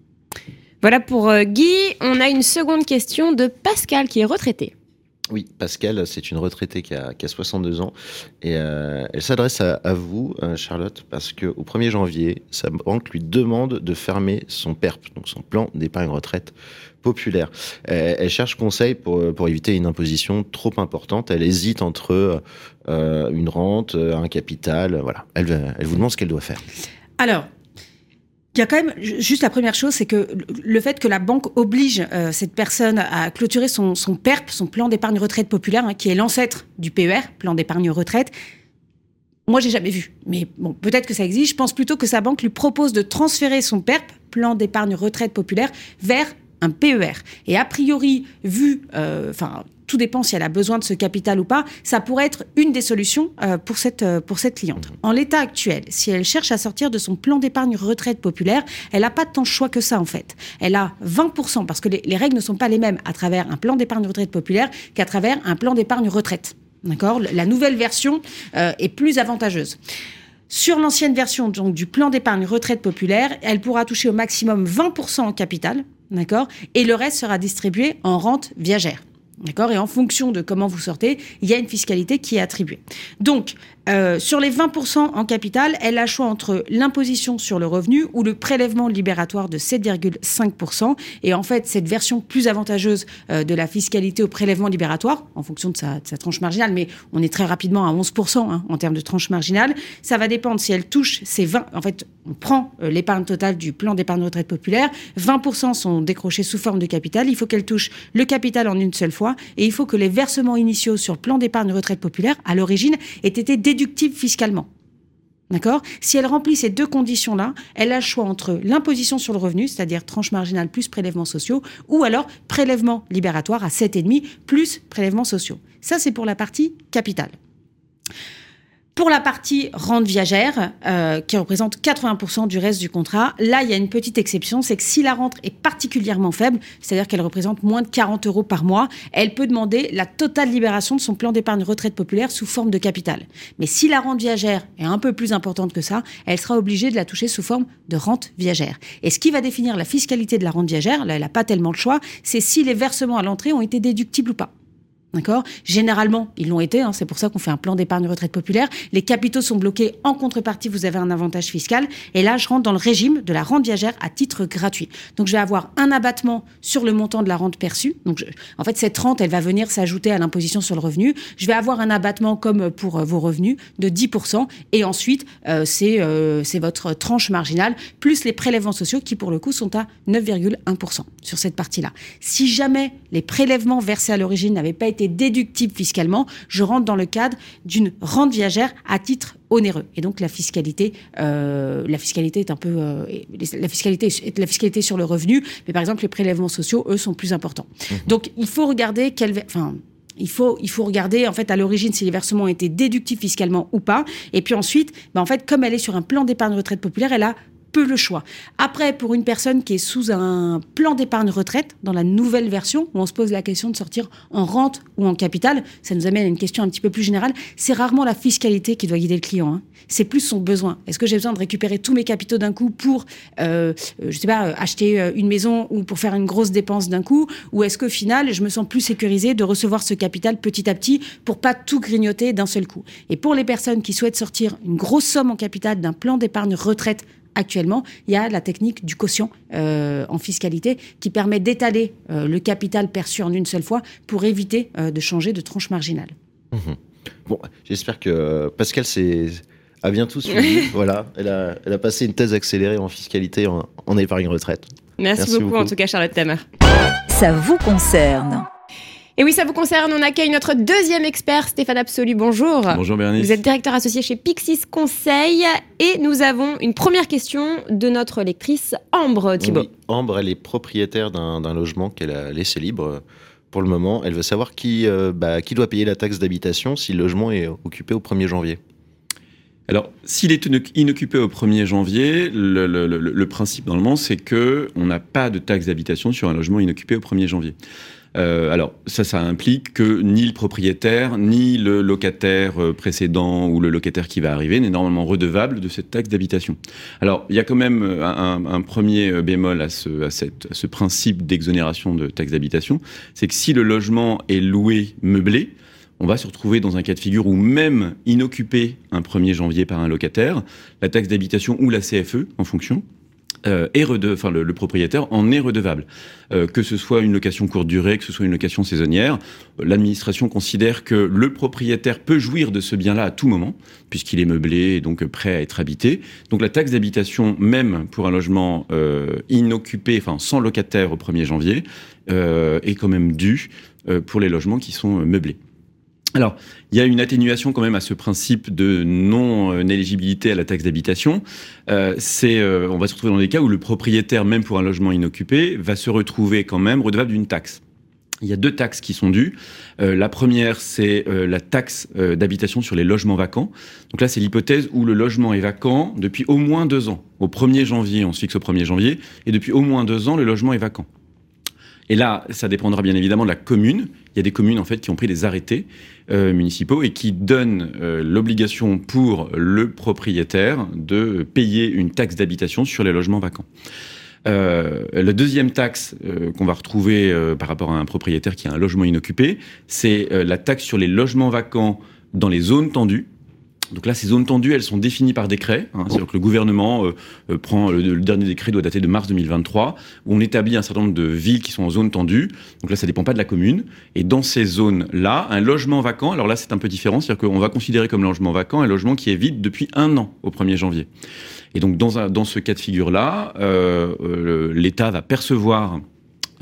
Voilà pour Guy. On a une seconde question de Pascal qui est retraité. Oui, Pascal, c'est une retraitée qui a, 62 ans et euh, elle s'adresse à, vous, euh, Charlotte, parce qu'au 1er janvier, sa banque lui demande de fermer son PERP, donc son plan d'épargne retraite populaire. Elle, cherche conseil pour, pour éviter une imposition trop importante. Elle hésite entre euh, une rente, un capital, voilà. Elle, elle vous demande ce qu'elle doit faire. Alors, il y a quand même juste la première chose, c'est que le fait que la banque oblige euh, cette personne à clôturer son, PERP, son plan d'épargne retraite populaire, hein, qui est l'ancêtre du PER, plan d'épargne retraite. Moi, j'ai jamais vu, mais bon, peut-être que ça existe. Je pense plutôt que sa banque lui propose de transférer son PERP, plan d'épargne retraite populaire, vers un PER. Et a priori, vu, euh, tout dépend si elle a besoin de ce capital ou pas, ça pourrait être une des solutions euh, pour, cette, euh, pour cette cliente. En l'état actuel, si elle cherche à sortir de son plan d'épargne retraite populaire, elle n'a pas tant de choix que ça en fait. Elle a 20%, parce que les, règles ne sont pas les mêmes à travers un plan d'épargne retraite populaire qu'à travers un plan d'épargne retraite. D'accord? La nouvelle version est plus avantageuse. Sur l'ancienne version donc, du plan d'épargne retraite populaire, elle pourra toucher au maximum 20% en capital, D'accord? Et le reste sera distribué en rente viagère. D'accord? Et en fonction de comment vous sortez, il y a une fiscalité qui est attribuée. Donc, euh, sur les 20% en capital, elle a choix entre l'imposition sur le revenu ou le prélèvement libératoire de 7,5%. Et en fait, cette version plus avantageuse euh, de la fiscalité au prélèvement libératoire, en fonction de sa, tranche marginale, mais on est très rapidement à 11% hein, en termes de tranche marginale, ça va dépendre si elle touche ces 20. En fait, on prend euh, l'épargne totale du plan d'épargne retraite populaire, 20% sont décrochés sous forme de capital. Il faut qu'elle touche le capital en une seule fois et il faut que les versements initiaux sur le plan d'épargne retraite populaire, à l'origine, aient été déductible fiscalement. D'accord? Si elle remplit ces deux conditions-là, elle a le choix entre l'imposition sur le revenu, c'est-à-dire tranche marginale plus prélèvements sociaux, ou alors prélèvement libératoire à 7,5 plus prélèvements sociaux. Ça, c'est pour la partie capitale. Pour la partie rente viagère, euh, qui représente 80% du reste du contrat, là, il y a une petite exception, c'est que si la rente est particulièrement faible, c'est-à-dire qu'elle représente moins de 40 euros par mois, elle peut demander la totale libération de son plan d'épargne retraite populaire sous forme de capital. Mais si la rente viagère est un peu plus importante que ça, elle sera obligée de la toucher sous forme de rente viagère. Et ce qui va définir la fiscalité de la rente viagère, là, elle n'a pas tellement le choix, c'est si les versements à l'entrée ont été déductibles ou pas. D'accord? Généralement, ils l'ont été. Hein, c'est pour ça qu'on fait un plan d'épargne retraite populaire. Les capitaux sont bloqués. En contrepartie, vous avez un avantage fiscal. Et là, je rentre dans le régime de la rente viagère à titre gratuit. Donc, je vais avoir un abattement sur le montant de la rente perçue. Donc, en fait, cette rente, elle va venir s'ajouter à l'imposition sur le revenu. Je vais avoir un abattement comme pour euh, vos revenus de 10%. Et ensuite, euh, euh, c'est votre tranche marginale plus les prélèvements sociaux qui, pour le coup, sont à 9,1% sur cette partie-là. Si jamais les prélèvements versés à l'origine n'avaient pas été déductible fiscalement, je rentre dans le cadre d'une rente viagère à titre onéreux. Et donc la fiscalité, euh, la fiscalité est un peu, euh, la fiscalité, la fiscalité sur le revenu, mais par exemple les prélèvements sociaux, eux, sont plus importants. Mmh. Donc il faut regarder quel, enfin il faut, il faut regarder en fait à l'origine si les versements ont été déductibles fiscalement ou pas. Et puis ensuite, ben, en fait, comme elle est sur un plan d'épargne retraite populaire, elle a le choix. Après, pour une personne qui est sous un plan d'épargne retraite, dans la nouvelle version, où on se pose la question de sortir en rente ou en capital, ça nous amène à une question un petit peu plus générale. C'est rarement la fiscalité qui doit guider le client. Hein. C'est plus son besoin. Est-ce que j'ai besoin de récupérer tous mes capitaux d'un coup pour, euh je sais pas, euh, acheter euh, une maison ou pour faire une grosse dépense d'un coup? Ou est-ce qu'au final, je me sens plus sécurisé de recevoir ce capital petit à petit pour pas tout grignoter d'un seul coup? Et pour les personnes qui souhaitent sortir une grosse somme en capital d'un plan d'épargne retraite actuellement, il y a la technique du quotient euh, en fiscalité qui permet d'étaler euh, le capital perçu en une seule fois pour éviter euh, de changer de tranche marginale. Mhm. Bon, j'espère que Pascal a bien tout suivi. voilà, elle a, elle a, passé une thèse accélérée en fiscalité en, en épargne retraite. Merci, beaucoup, beaucoup, en tout cas, Charlotte Tamer. Ça vous concerne. Et oui, ça vous concerne, on accueille notre deuxième expert, Stéphane Absolu. Bonjour. Bonjour Bernice. Vous êtes directeur associé chez Pixis Conseil et nous avons une première question de notre lectrice Ambre Thibault. Oui, Ambre, elle est propriétaire d'un logement qu'elle a laissé libre pour le moment. Elle veut savoir qui, euh, bah, qui doit payer la taxe d'habitation si le logement est occupé au 1er janvier. Alors, s'il est inoccupé au 1er janvier, le, le, le, le principe normalement, c'est que on n'a pas de taxe d'habitation sur un logement inoccupé au 1er janvier. Euh, alors ça, ça implique que ni le propriétaire, ni le locataire euh, précédent ou le locataire qui va arriver n'est normalement redevable de cette taxe d'habitation. Alors il y a quand même euh, un, premier bémol à ce, principe d'exonération de taxe d'habitation, c'est que si le logement est loué meublé, on va se retrouver dans un cas de figure où même inoccupé un 1er janvier par un locataire, la taxe d'habitation ou la CFE, en fonction, euh, le, propriétaire en est redevable. Euh, que ce soit une location courte durée, que ce soit une location saisonnière, l'administration considère que le propriétaire peut jouir de ce bien-là à tout moment, puisqu'il est meublé et donc prêt à être habité. Donc la taxe d'habitation, même pour un logement euh, inoccupé, enfin sans locataire au 1er janvier, euh, est quand même due euh, pour les logements qui sont meublés. Alors, il y a une atténuation quand même à ce principe de non-éligibilité à la taxe d'habitation. Euh, c'est, euh, on va se retrouver dans des cas où le propriétaire, même pour un logement inoccupé, va se retrouver quand même redevable d'une taxe. Il y a deux taxes qui sont dues. Euh, la première, c'est la taxe d'habitation sur les logements vacants. Donc là, c'est l'hypothèse où le logement est vacant depuis au moins deux ans. Au 1er janvier, on se fixe au 1er janvier, et depuis au moins deux ans, le logement est vacant. Et là, ça dépendra bien évidemment de la commune. Il y a des communes en fait qui ont pris des arrêtés euh, municipaux et qui donnent euh, l'obligation pour le propriétaire de payer une taxe d'habitation sur les logements vacants. le deuxième taxe qu'on va retrouver par rapport à un propriétaire qui a un logement inoccupé, c'est la taxe sur les logements vacants dans les zones tendues. Donc là, ces zones tendues, elles sont définies par décret. Hein, C'est-à-dire que le gouvernement euh, euh, prend le, dernier décret doit dater de mars 2023, où on établit un certain nombre de villes qui sont en zone tendue. Donc là, ça dépend pas de la commune. Et dans ces zones-là, un logement vacant, alors là, c'est un peu différent. C'est-à-dire qu'on va considérer comme logement vacant un logement qui est vide depuis un an au 1er janvier. Et donc dans, un, dans ce cas de figure-là, euh, euh l'État va percevoir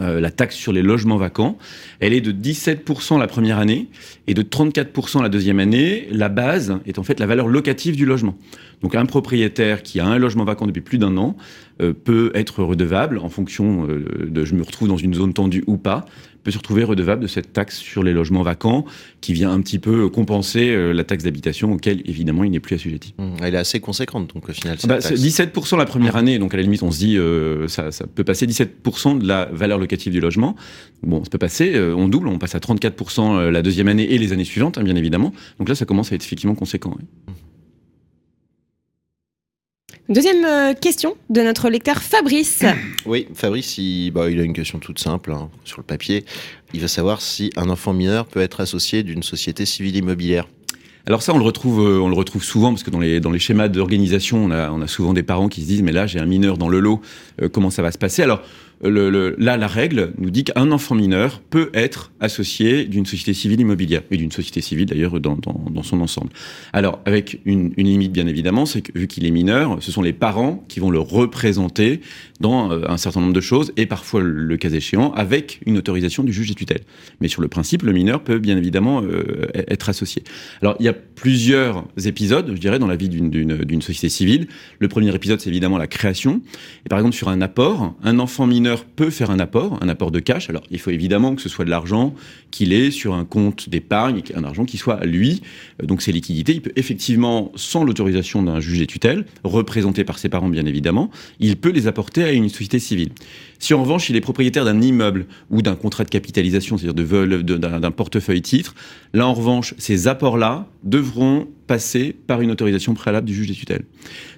euh, la taxe sur les logements vacants. Elle est de 17% la première année et de 34% la deuxième année. La base est en fait la valeur locative du logement. Donc un propriétaire qui a un logement vacant depuis plus d'un an euh, peut être redevable en fonction euh, de je me retrouve dans une zone tendue ou pas, peut se retrouver redevable de cette taxe sur les logements vacants qui vient un petit peu compenser euh, la taxe d'habitation auquel évidemment il n'est plus assujetti. Mmh, elle est assez conséquente donc au final. Bah, 17% la première année, donc à la limite on se dit ça, ça, peut passer 17% de la valeur locative du logement. Bon, ça peut passer, on double, on passe à 34% la deuxième année et les années suivantes hein, bien évidemment. Donc là ça commence à être effectivement conséquent. Mmh. Deuxième euh, question de notre lecteur Fabrice. Oui, Fabrice, il, bah, il a une question toute simple hein, sur le papier. Il veut savoir si un enfant mineur peut être associé d'une société civile immobilière. Alors ça, on le retrouve, euh, on le retrouve souvent parce que dans les dans les schémas d'organisation, on a on a souvent des parents qui se disent mais là j'ai un mineur dans le lot, euh, comment ça va se passer? Alors là, la règle nous dit qu'un enfant mineur peut être associé d'une société civile immobilière, et d'une société civile d'ailleurs dans, son ensemble. Alors, avec une, limite bien évidemment, c'est que vu qu'il est mineur, ce sont les parents qui vont le représenter dans euh, un certain nombre de choses, et parfois, le cas échéant, avec une autorisation du juge des tutelles. Mais sur le principe, le mineur peut bien évidemment euh, être associé. Alors, il y a plusieurs épisodes, je dirais, dans la vie d'une société civile. Le premier épisode, c'est évidemment la création. Et par exemple, sur un apport, un enfant mineur peut faire un apport, un apport de cash. Alors, il faut évidemment que ce soit de l'argent qu'il ait sur un compte d'épargne, un argent qui soit à lui. Euh, donc, ses liquidités, il peut effectivement, sans l'autorisation d'un juge des tutelles, représenté par ses parents bien évidemment, il peut les apporter à une société civile. Si en revanche, il est propriétaire d'un immeuble ou d'un contrat de capitalisation, c'est-à-dire d'un portefeuille titre, là en revanche, ces apports-là devront passer par une autorisation préalable du juge des tutelles.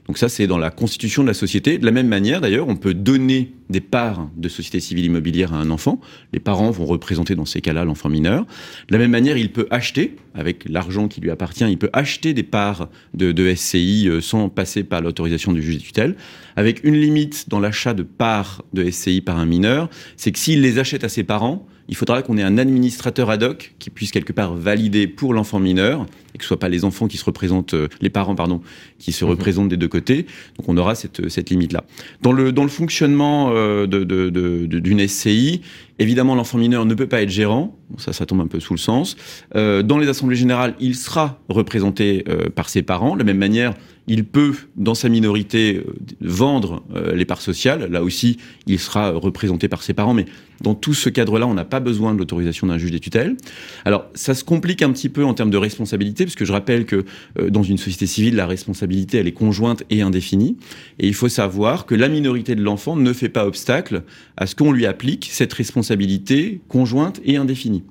Donc ça, c'est dans la constitution de la société. De la même manière, d'ailleurs, on peut donner des parts de société civile immobilière à un enfant. Les parents vont représenter dans ces cas-là l'enfant mineur. De la même manière, il peut acheter, avec l'argent qui lui appartient, il peut acheter des parts de, de SCI euh, sans passer par l'autorisation du juge des tutelles, avec une limite dans l'achat de parts de SCI par un mineur, c'est que s'il les achète à ses parents, il faudra qu'on ait un administrateur ad hoc qui puisse quelque part valider pour l'enfant mineur et que ce soit pas les enfants qui se représentent, euh, les parents pardon, qui se mhm. représentent des deux côtés. Donc on aura cette, cette limite là. Dans le dans le fonctionnement euh, de, de, de, d'une SCI, évidemment l'enfant mineur ne peut pas être gérant. ça ça tombe un peu sous le sens. Euh, dans les assemblées générales, il sera représenté euh, par ses parents. De la même manière, il peut, dans sa minorité, euh, vendre euh, les parts sociales. Là aussi, il sera représenté par ses parents. Mais dans tout ce cadre-là, on n'a pas besoin de l'autorisation d'un juge des tutelles. Alors, ça se complique un petit peu en termes de responsabilité, parce que je rappelle que euh, dans une société civile, la responsabilité, elle est conjointe et indéfinie. Et il faut savoir que la minorité de l'enfant ne fait pas obstacle à ce qu'on lui applique cette responsabilité conjointe et indéfinie.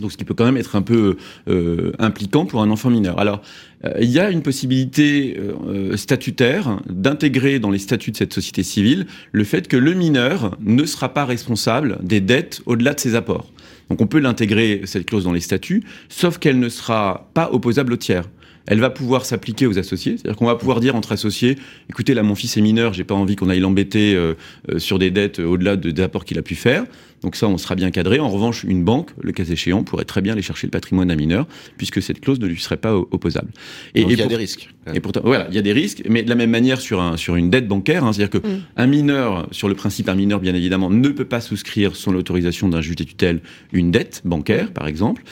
Donc, ce qui peut quand même être un peu euh, impliquant pour un enfant mineur. Alors, euh, il y a une possibilité euh, statutaire d'intégrer dans les statuts de cette société civile le fait que le mineur ne sera pas responsable des dettes au-delà de ses apports. Donc, on peut l'intégrer cette clause dans les statuts, sauf qu'elle ne sera pas opposable au tiers elle va pouvoir s'appliquer aux associés. C'est-à-dire qu'on va pouvoir dire entre associés, écoutez, là, mon fils est mineur, j'ai pas envie qu'on aille l'embêter euh, euh, sur des dettes au-delà de, des apports qu'il a pu faire. Donc ça, on sera bien cadré. En revanche, une banque, le cas échéant, pourrait très bien aller chercher le patrimoine d'un mineur, puisque cette clause ne lui serait pas opposable. Et, Donc, il y a des risques. Et pourtant, voilà, il y a des risques, mais de la même manière sur un sur une dette bancaire, hein, c'est-à-dire que mm. un mineur, sur le principe, un mineur, bien évidemment, ne peut pas souscrire sans l'autorisation d'un juge des tutelles une dette bancaire, par exemple.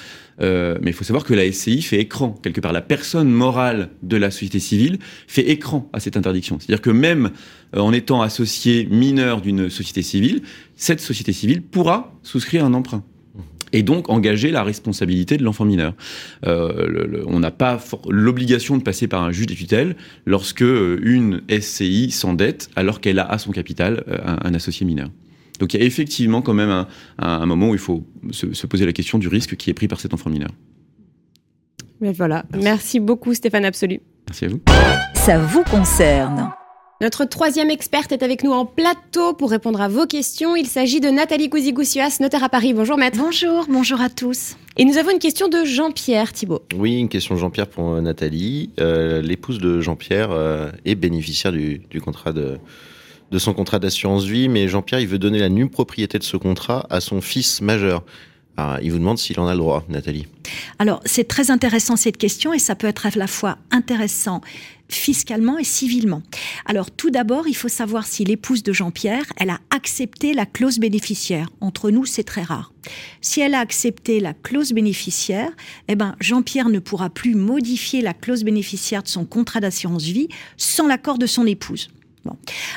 Euh, mais il faut savoir que la SCI fait écran, quelque part. La personne morale de la société civile fait écran à cette interdiction. C'est-à-dire que même euh, en étant associé mineur d'une société civile, cette société civile pourra souscrire un emprunt et donc engager la responsabilité de l'enfant mineur. Euh, on n'a pas l'obligation de passer par un juge des tutelles lorsque euh, une SCI s'endette alors qu'elle a à son capital un, un associé mineur. Donc il y a effectivement quand même un, un, moment où il faut se, se, poser la question du risque qui est pris par cet enfant mineur. Mais voilà. Merci, Merci beaucoup Stéphane Absolu. Merci à vous. Ça vous concerne. Notre troisième experte est avec nous en plateau pour répondre à vos questions. Il s'agit de Nathalie Cousigoussias, notaire à Paris. Bonjour maître. Bonjour, bonjour à tous. Et nous avons une question de Jean-Pierre Thibault. Oui, une question de Jean-Pierre pour euh, Nathalie. Euh, l'épouse de Jean-Pierre euh, est bénéficiaire du, contrat de, de son contrat d'assurance vie, mais Jean-Pierre, il veut donner la nue propriété de ce contrat à son fils majeur. Ah, il vous demande s'il en a le droit, Nathalie. Alors, c'est très intéressant cette question et ça peut être à la fois intéressant fiscalement et civilement. Alors tout d'abord, il faut savoir si l'épouse de Jean-Pierre, elle a accepté la clause bénéficiaire. Entre nous, c'est très rare. Si elle a accepté la clause bénéficiaire, eh ben Jean-Pierre ne pourra plus modifier la clause bénéficiaire de son contrat d'assurance vie sans l'accord de son épouse.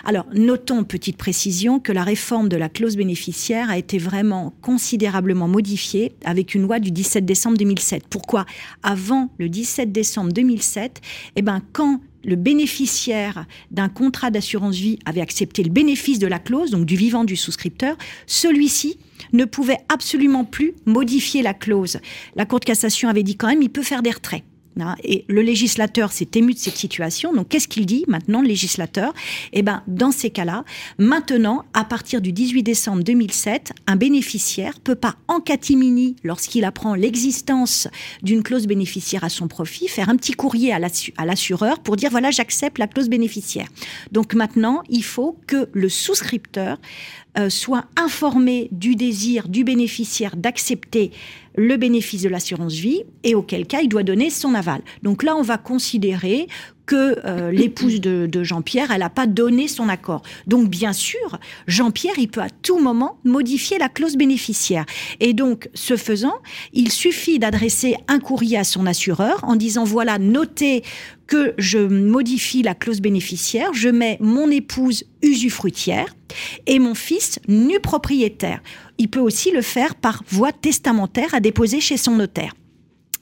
Alors, notons, petite précision, que la réforme de la clause bénéficiaire a été vraiment considérablement modifiée avec une loi du 17 décembre 2007. Pourquoi? Avant le 17 décembre 2007, eh ben, quand le bénéficiaire d'un contrat d'assurance vie avait accepté le bénéfice de la clause, donc du vivant du souscripteur, celui-ci ne pouvait absolument plus modifier la clause. La Cour de cassation avait dit quand même, il peut faire des retraits. Hein, et le législateur s'est ému de cette situation. Donc, qu'est-ce qu'il dit maintenant, le législateur? Eh ben, dans ces cas-là, maintenant, à partir du 18 décembre 2007, un bénéficiaire peut pas, en catimini, lorsqu'il apprend l'existence d'une clause bénéficiaire à son profit, faire un petit courrier à l'assureur pour dire voilà, j'accepte la clause bénéficiaire. Donc maintenant, il faut que le souscripteur euh, soit informé du désir du bénéficiaire d'accepter le bénéfice de l'assurance vie et auquel cas il doit donner son aval. Donc là, on va considérer que euh, l'épouse de, Jean-Pierre, elle n'a pas donné son accord. Donc bien sûr, Jean-Pierre, il peut à tout moment modifier la clause bénéficiaire. Et donc, ce faisant, il suffit d'adresser un courrier à son assureur en disant, voilà, notez que je modifie la clause bénéficiaire, je mets mon épouse usufruitière et mon fils nu propriétaire. Il peut aussi le faire par voie testamentaire à déposer chez son notaire.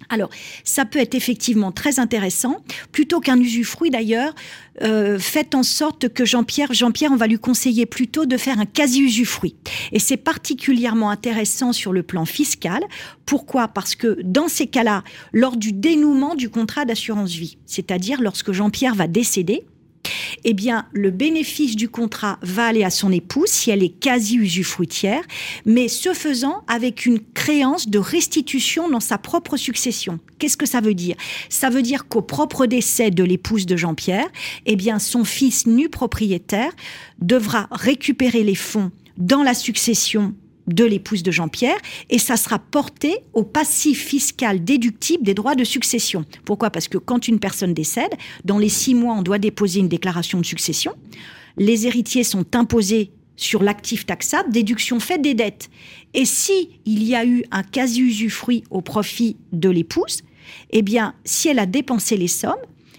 Alors, ça peut être effectivement très intéressant. Plutôt qu'un usufruit d'ailleurs, euh, faites en sorte que Jean-Pierre, Jean-Pierre, on va lui conseiller plutôt de faire un quasi-usufruit. Et c'est particulièrement intéressant sur le plan fiscal. Pourquoi? Parce que dans ces cas-là, lors du dénouement du contrat d'assurance vie, c'est-à-dire lorsque Jean-Pierre va décéder, eh bien, le bénéfice du contrat va aller à son épouse si elle est quasi usufruitière, mais ce faisant avec une créance de restitution dans sa propre succession. Qu'est-ce que ça veut dire? Ça veut dire qu'au propre décès de l'épouse de Jean-Pierre, eh bien, son fils nu propriétaire devra récupérer les fonds dans la succession de l'épouse de Jean-Pierre et ça sera porté au passif fiscal déductible des droits de succession. Pourquoi? Parce que quand une personne décède, dans les six mois, on doit déposer une déclaration de succession. Les héritiers sont imposés sur l'actif taxable, déduction faite des dettes. Et si il y a eu un quasi-usufruit au profit de l'épouse, eh bien, si elle a dépensé les sommes,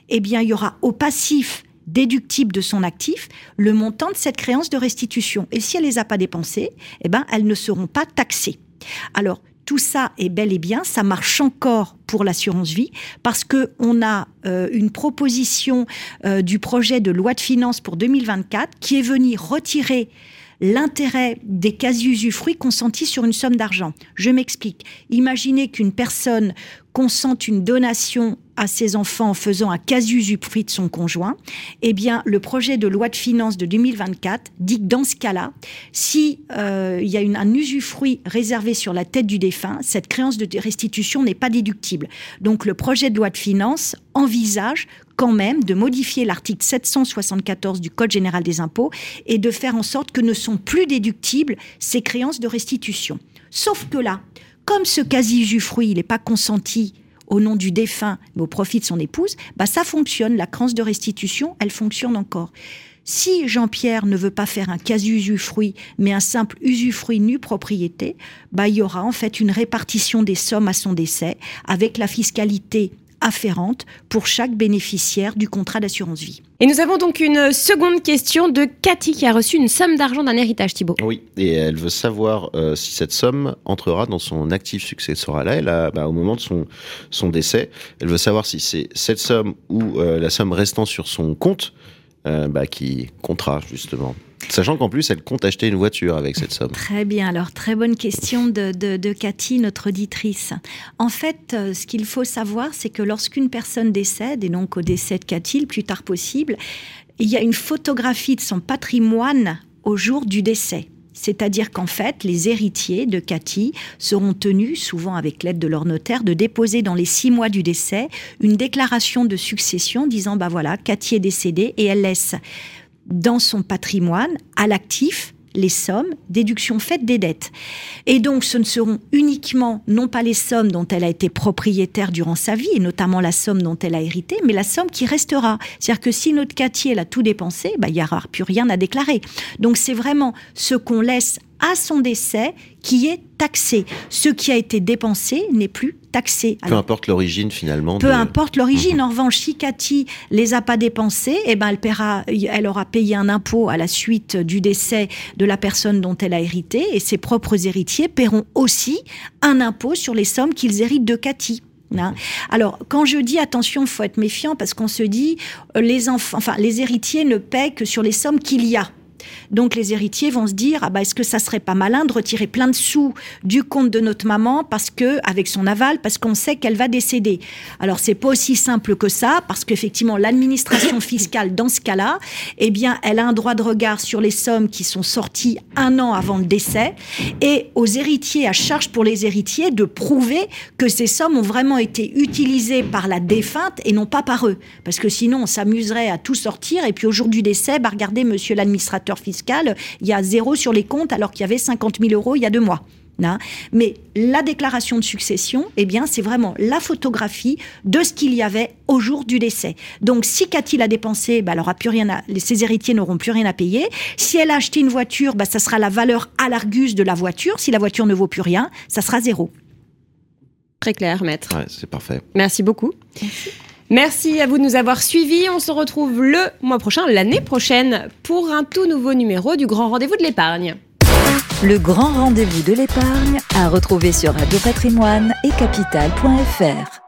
eh bien, il y aura au passif déductible de son actif le montant de cette créance de restitution. Et si elle les a pas dépensées, eh ben, elles ne seront pas taxées. Alors, tout ça est bel et bien, ça marche encore pour l'assurance vie parce que on a euh, une proposition euh, du projet de loi de finances pour 2024 qui est venue retirer l'intérêt des quasi-usufruits consentis sur une somme d'argent. Je m'explique. Imaginez qu'une personne consente une donation à ses enfants en faisant un quasi-usufruit de son conjoint, eh bien, le projet de loi de finances de 2024 dit que dans ce cas-là, si euh, il y a un usufruit réservé sur la tête du défunt, cette créance de restitution n'est pas déductible. Donc, le projet de loi de finances envisage quand même de modifier l'article 774 du Code général des impôts et de faire en sorte que ne sont plus déductibles ces créances de restitution. Sauf que là, comme ce quasi-usufruit, n'est pas consenti au nom du défunt, mais au profit de son épouse, bah ça fonctionne. La créance de restitution, elle fonctionne encore. Si Jean-Pierre ne veut pas faire un quasi-usufruit, mais un simple usufruit nu propriété, bah, il y aura en fait une répartition des sommes à son décès avec la fiscalité afférente pour chaque bénéficiaire du contrat d'assurance vie. Et nous avons donc une seconde question de Cathy qui a reçu une somme d'argent d'un héritage, Thibault. Oui, et elle veut savoir euh, si cette somme entrera dans son actif successoral elle, bah, au moment de son, son décès. Elle veut savoir si c'est cette somme ou euh, la somme restant sur son compte euh, bah, qui comptera justement. Sachant qu'en plus, elle compte acheter une voiture avec cette somme. Très bien, alors très bonne question de, de, Cathy, notre auditrice. En fait, euh, ce qu'il faut savoir, c'est que lorsqu'une personne décède, et donc au décès de Cathy, le plus tard possible, il y a une photographie de son patrimoine au jour du décès. C'est-à-dire qu'en fait, les héritiers de Cathy seront tenus, souvent avec l'aide de leur notaire, de déposer dans les six mois du décès une déclaration de succession disant, bah voilà, Cathy est décédée et elle laisse dans son patrimoine, à l'actif, les sommes, déduction faite des dettes. Et donc, ce ne seront uniquement, non pas les sommes dont elle a été propriétaire durant sa vie, et notamment la somme dont elle a hérité, mais la somme qui restera. C'est-à-dire que si notre Cathy, elle a tout dépensé, bah, il n'y aura plus rien à déclarer. Donc, c'est vraiment ce qu'on laisse à son décès qui est taxé. Ce qui a été dépensé n'est plus taxé. peu importe l'origine finalement. Peu importe l'origine. Mhm. En revanche, si Cathy les a pas dépensés, eh ben elle paiera, elle aura payé un impôt à la suite du décès de la personne dont elle a hérité, et ses propres héritiers paieront aussi un impôt sur les sommes qu'ils héritent de Cathy. Hein? Alors, quand je dis attention, il faut être méfiant parce qu'on se dit euh, les enfants, enfin les héritiers ne paient que sur les sommes qu'il y a. Donc les héritiers vont se dire ah bah est-ce que ça serait pas malin de retirer plein de sous du compte de notre maman parce que avec son aval parce qu'on sait qu'elle va décéder? Alors c'est pas aussi simple que ça parce qu'effectivement l'administration fiscale dans ce cas-là, eh bien elle a un droit de regard sur les sommes qui sont sorties un an avant le décès. Et aux héritiers à charge pour les héritiers de prouver que ces sommes ont vraiment été utilisées par la défunte et non pas par eux. Parce que sinon on s'amuserait à tout sortir. Et puis au jour du décès bah regardez monsieur l'administrateur fiscal, il y a zéro sur les comptes alors qu'il y avait 50 000 euros il y a deux mois. Hein. Mais la déclaration de succession, eh bien, c'est vraiment la photographie de ce qu'il y avait au jour du décès. Donc, si Cathy l'a dépensé, bah, elle aura plus rien ses héritiers n'auront plus rien à payer. Si elle a acheté une voiture, bah, ça sera la valeur à l'argus de la voiture. Si la voiture ne vaut plus rien, ça sera zéro. Très clair, maître. c'est parfait. Merci beaucoup. Merci à vous de nous avoir suivis. On se retrouve le mois prochain, l'année prochaine, pour un tout nouveau numéro du Grand Rendez-vous de l'épargne. Le Grand Rendez-vous de l'épargne à retrouver sur Radio Patrimoine et Capital.fr.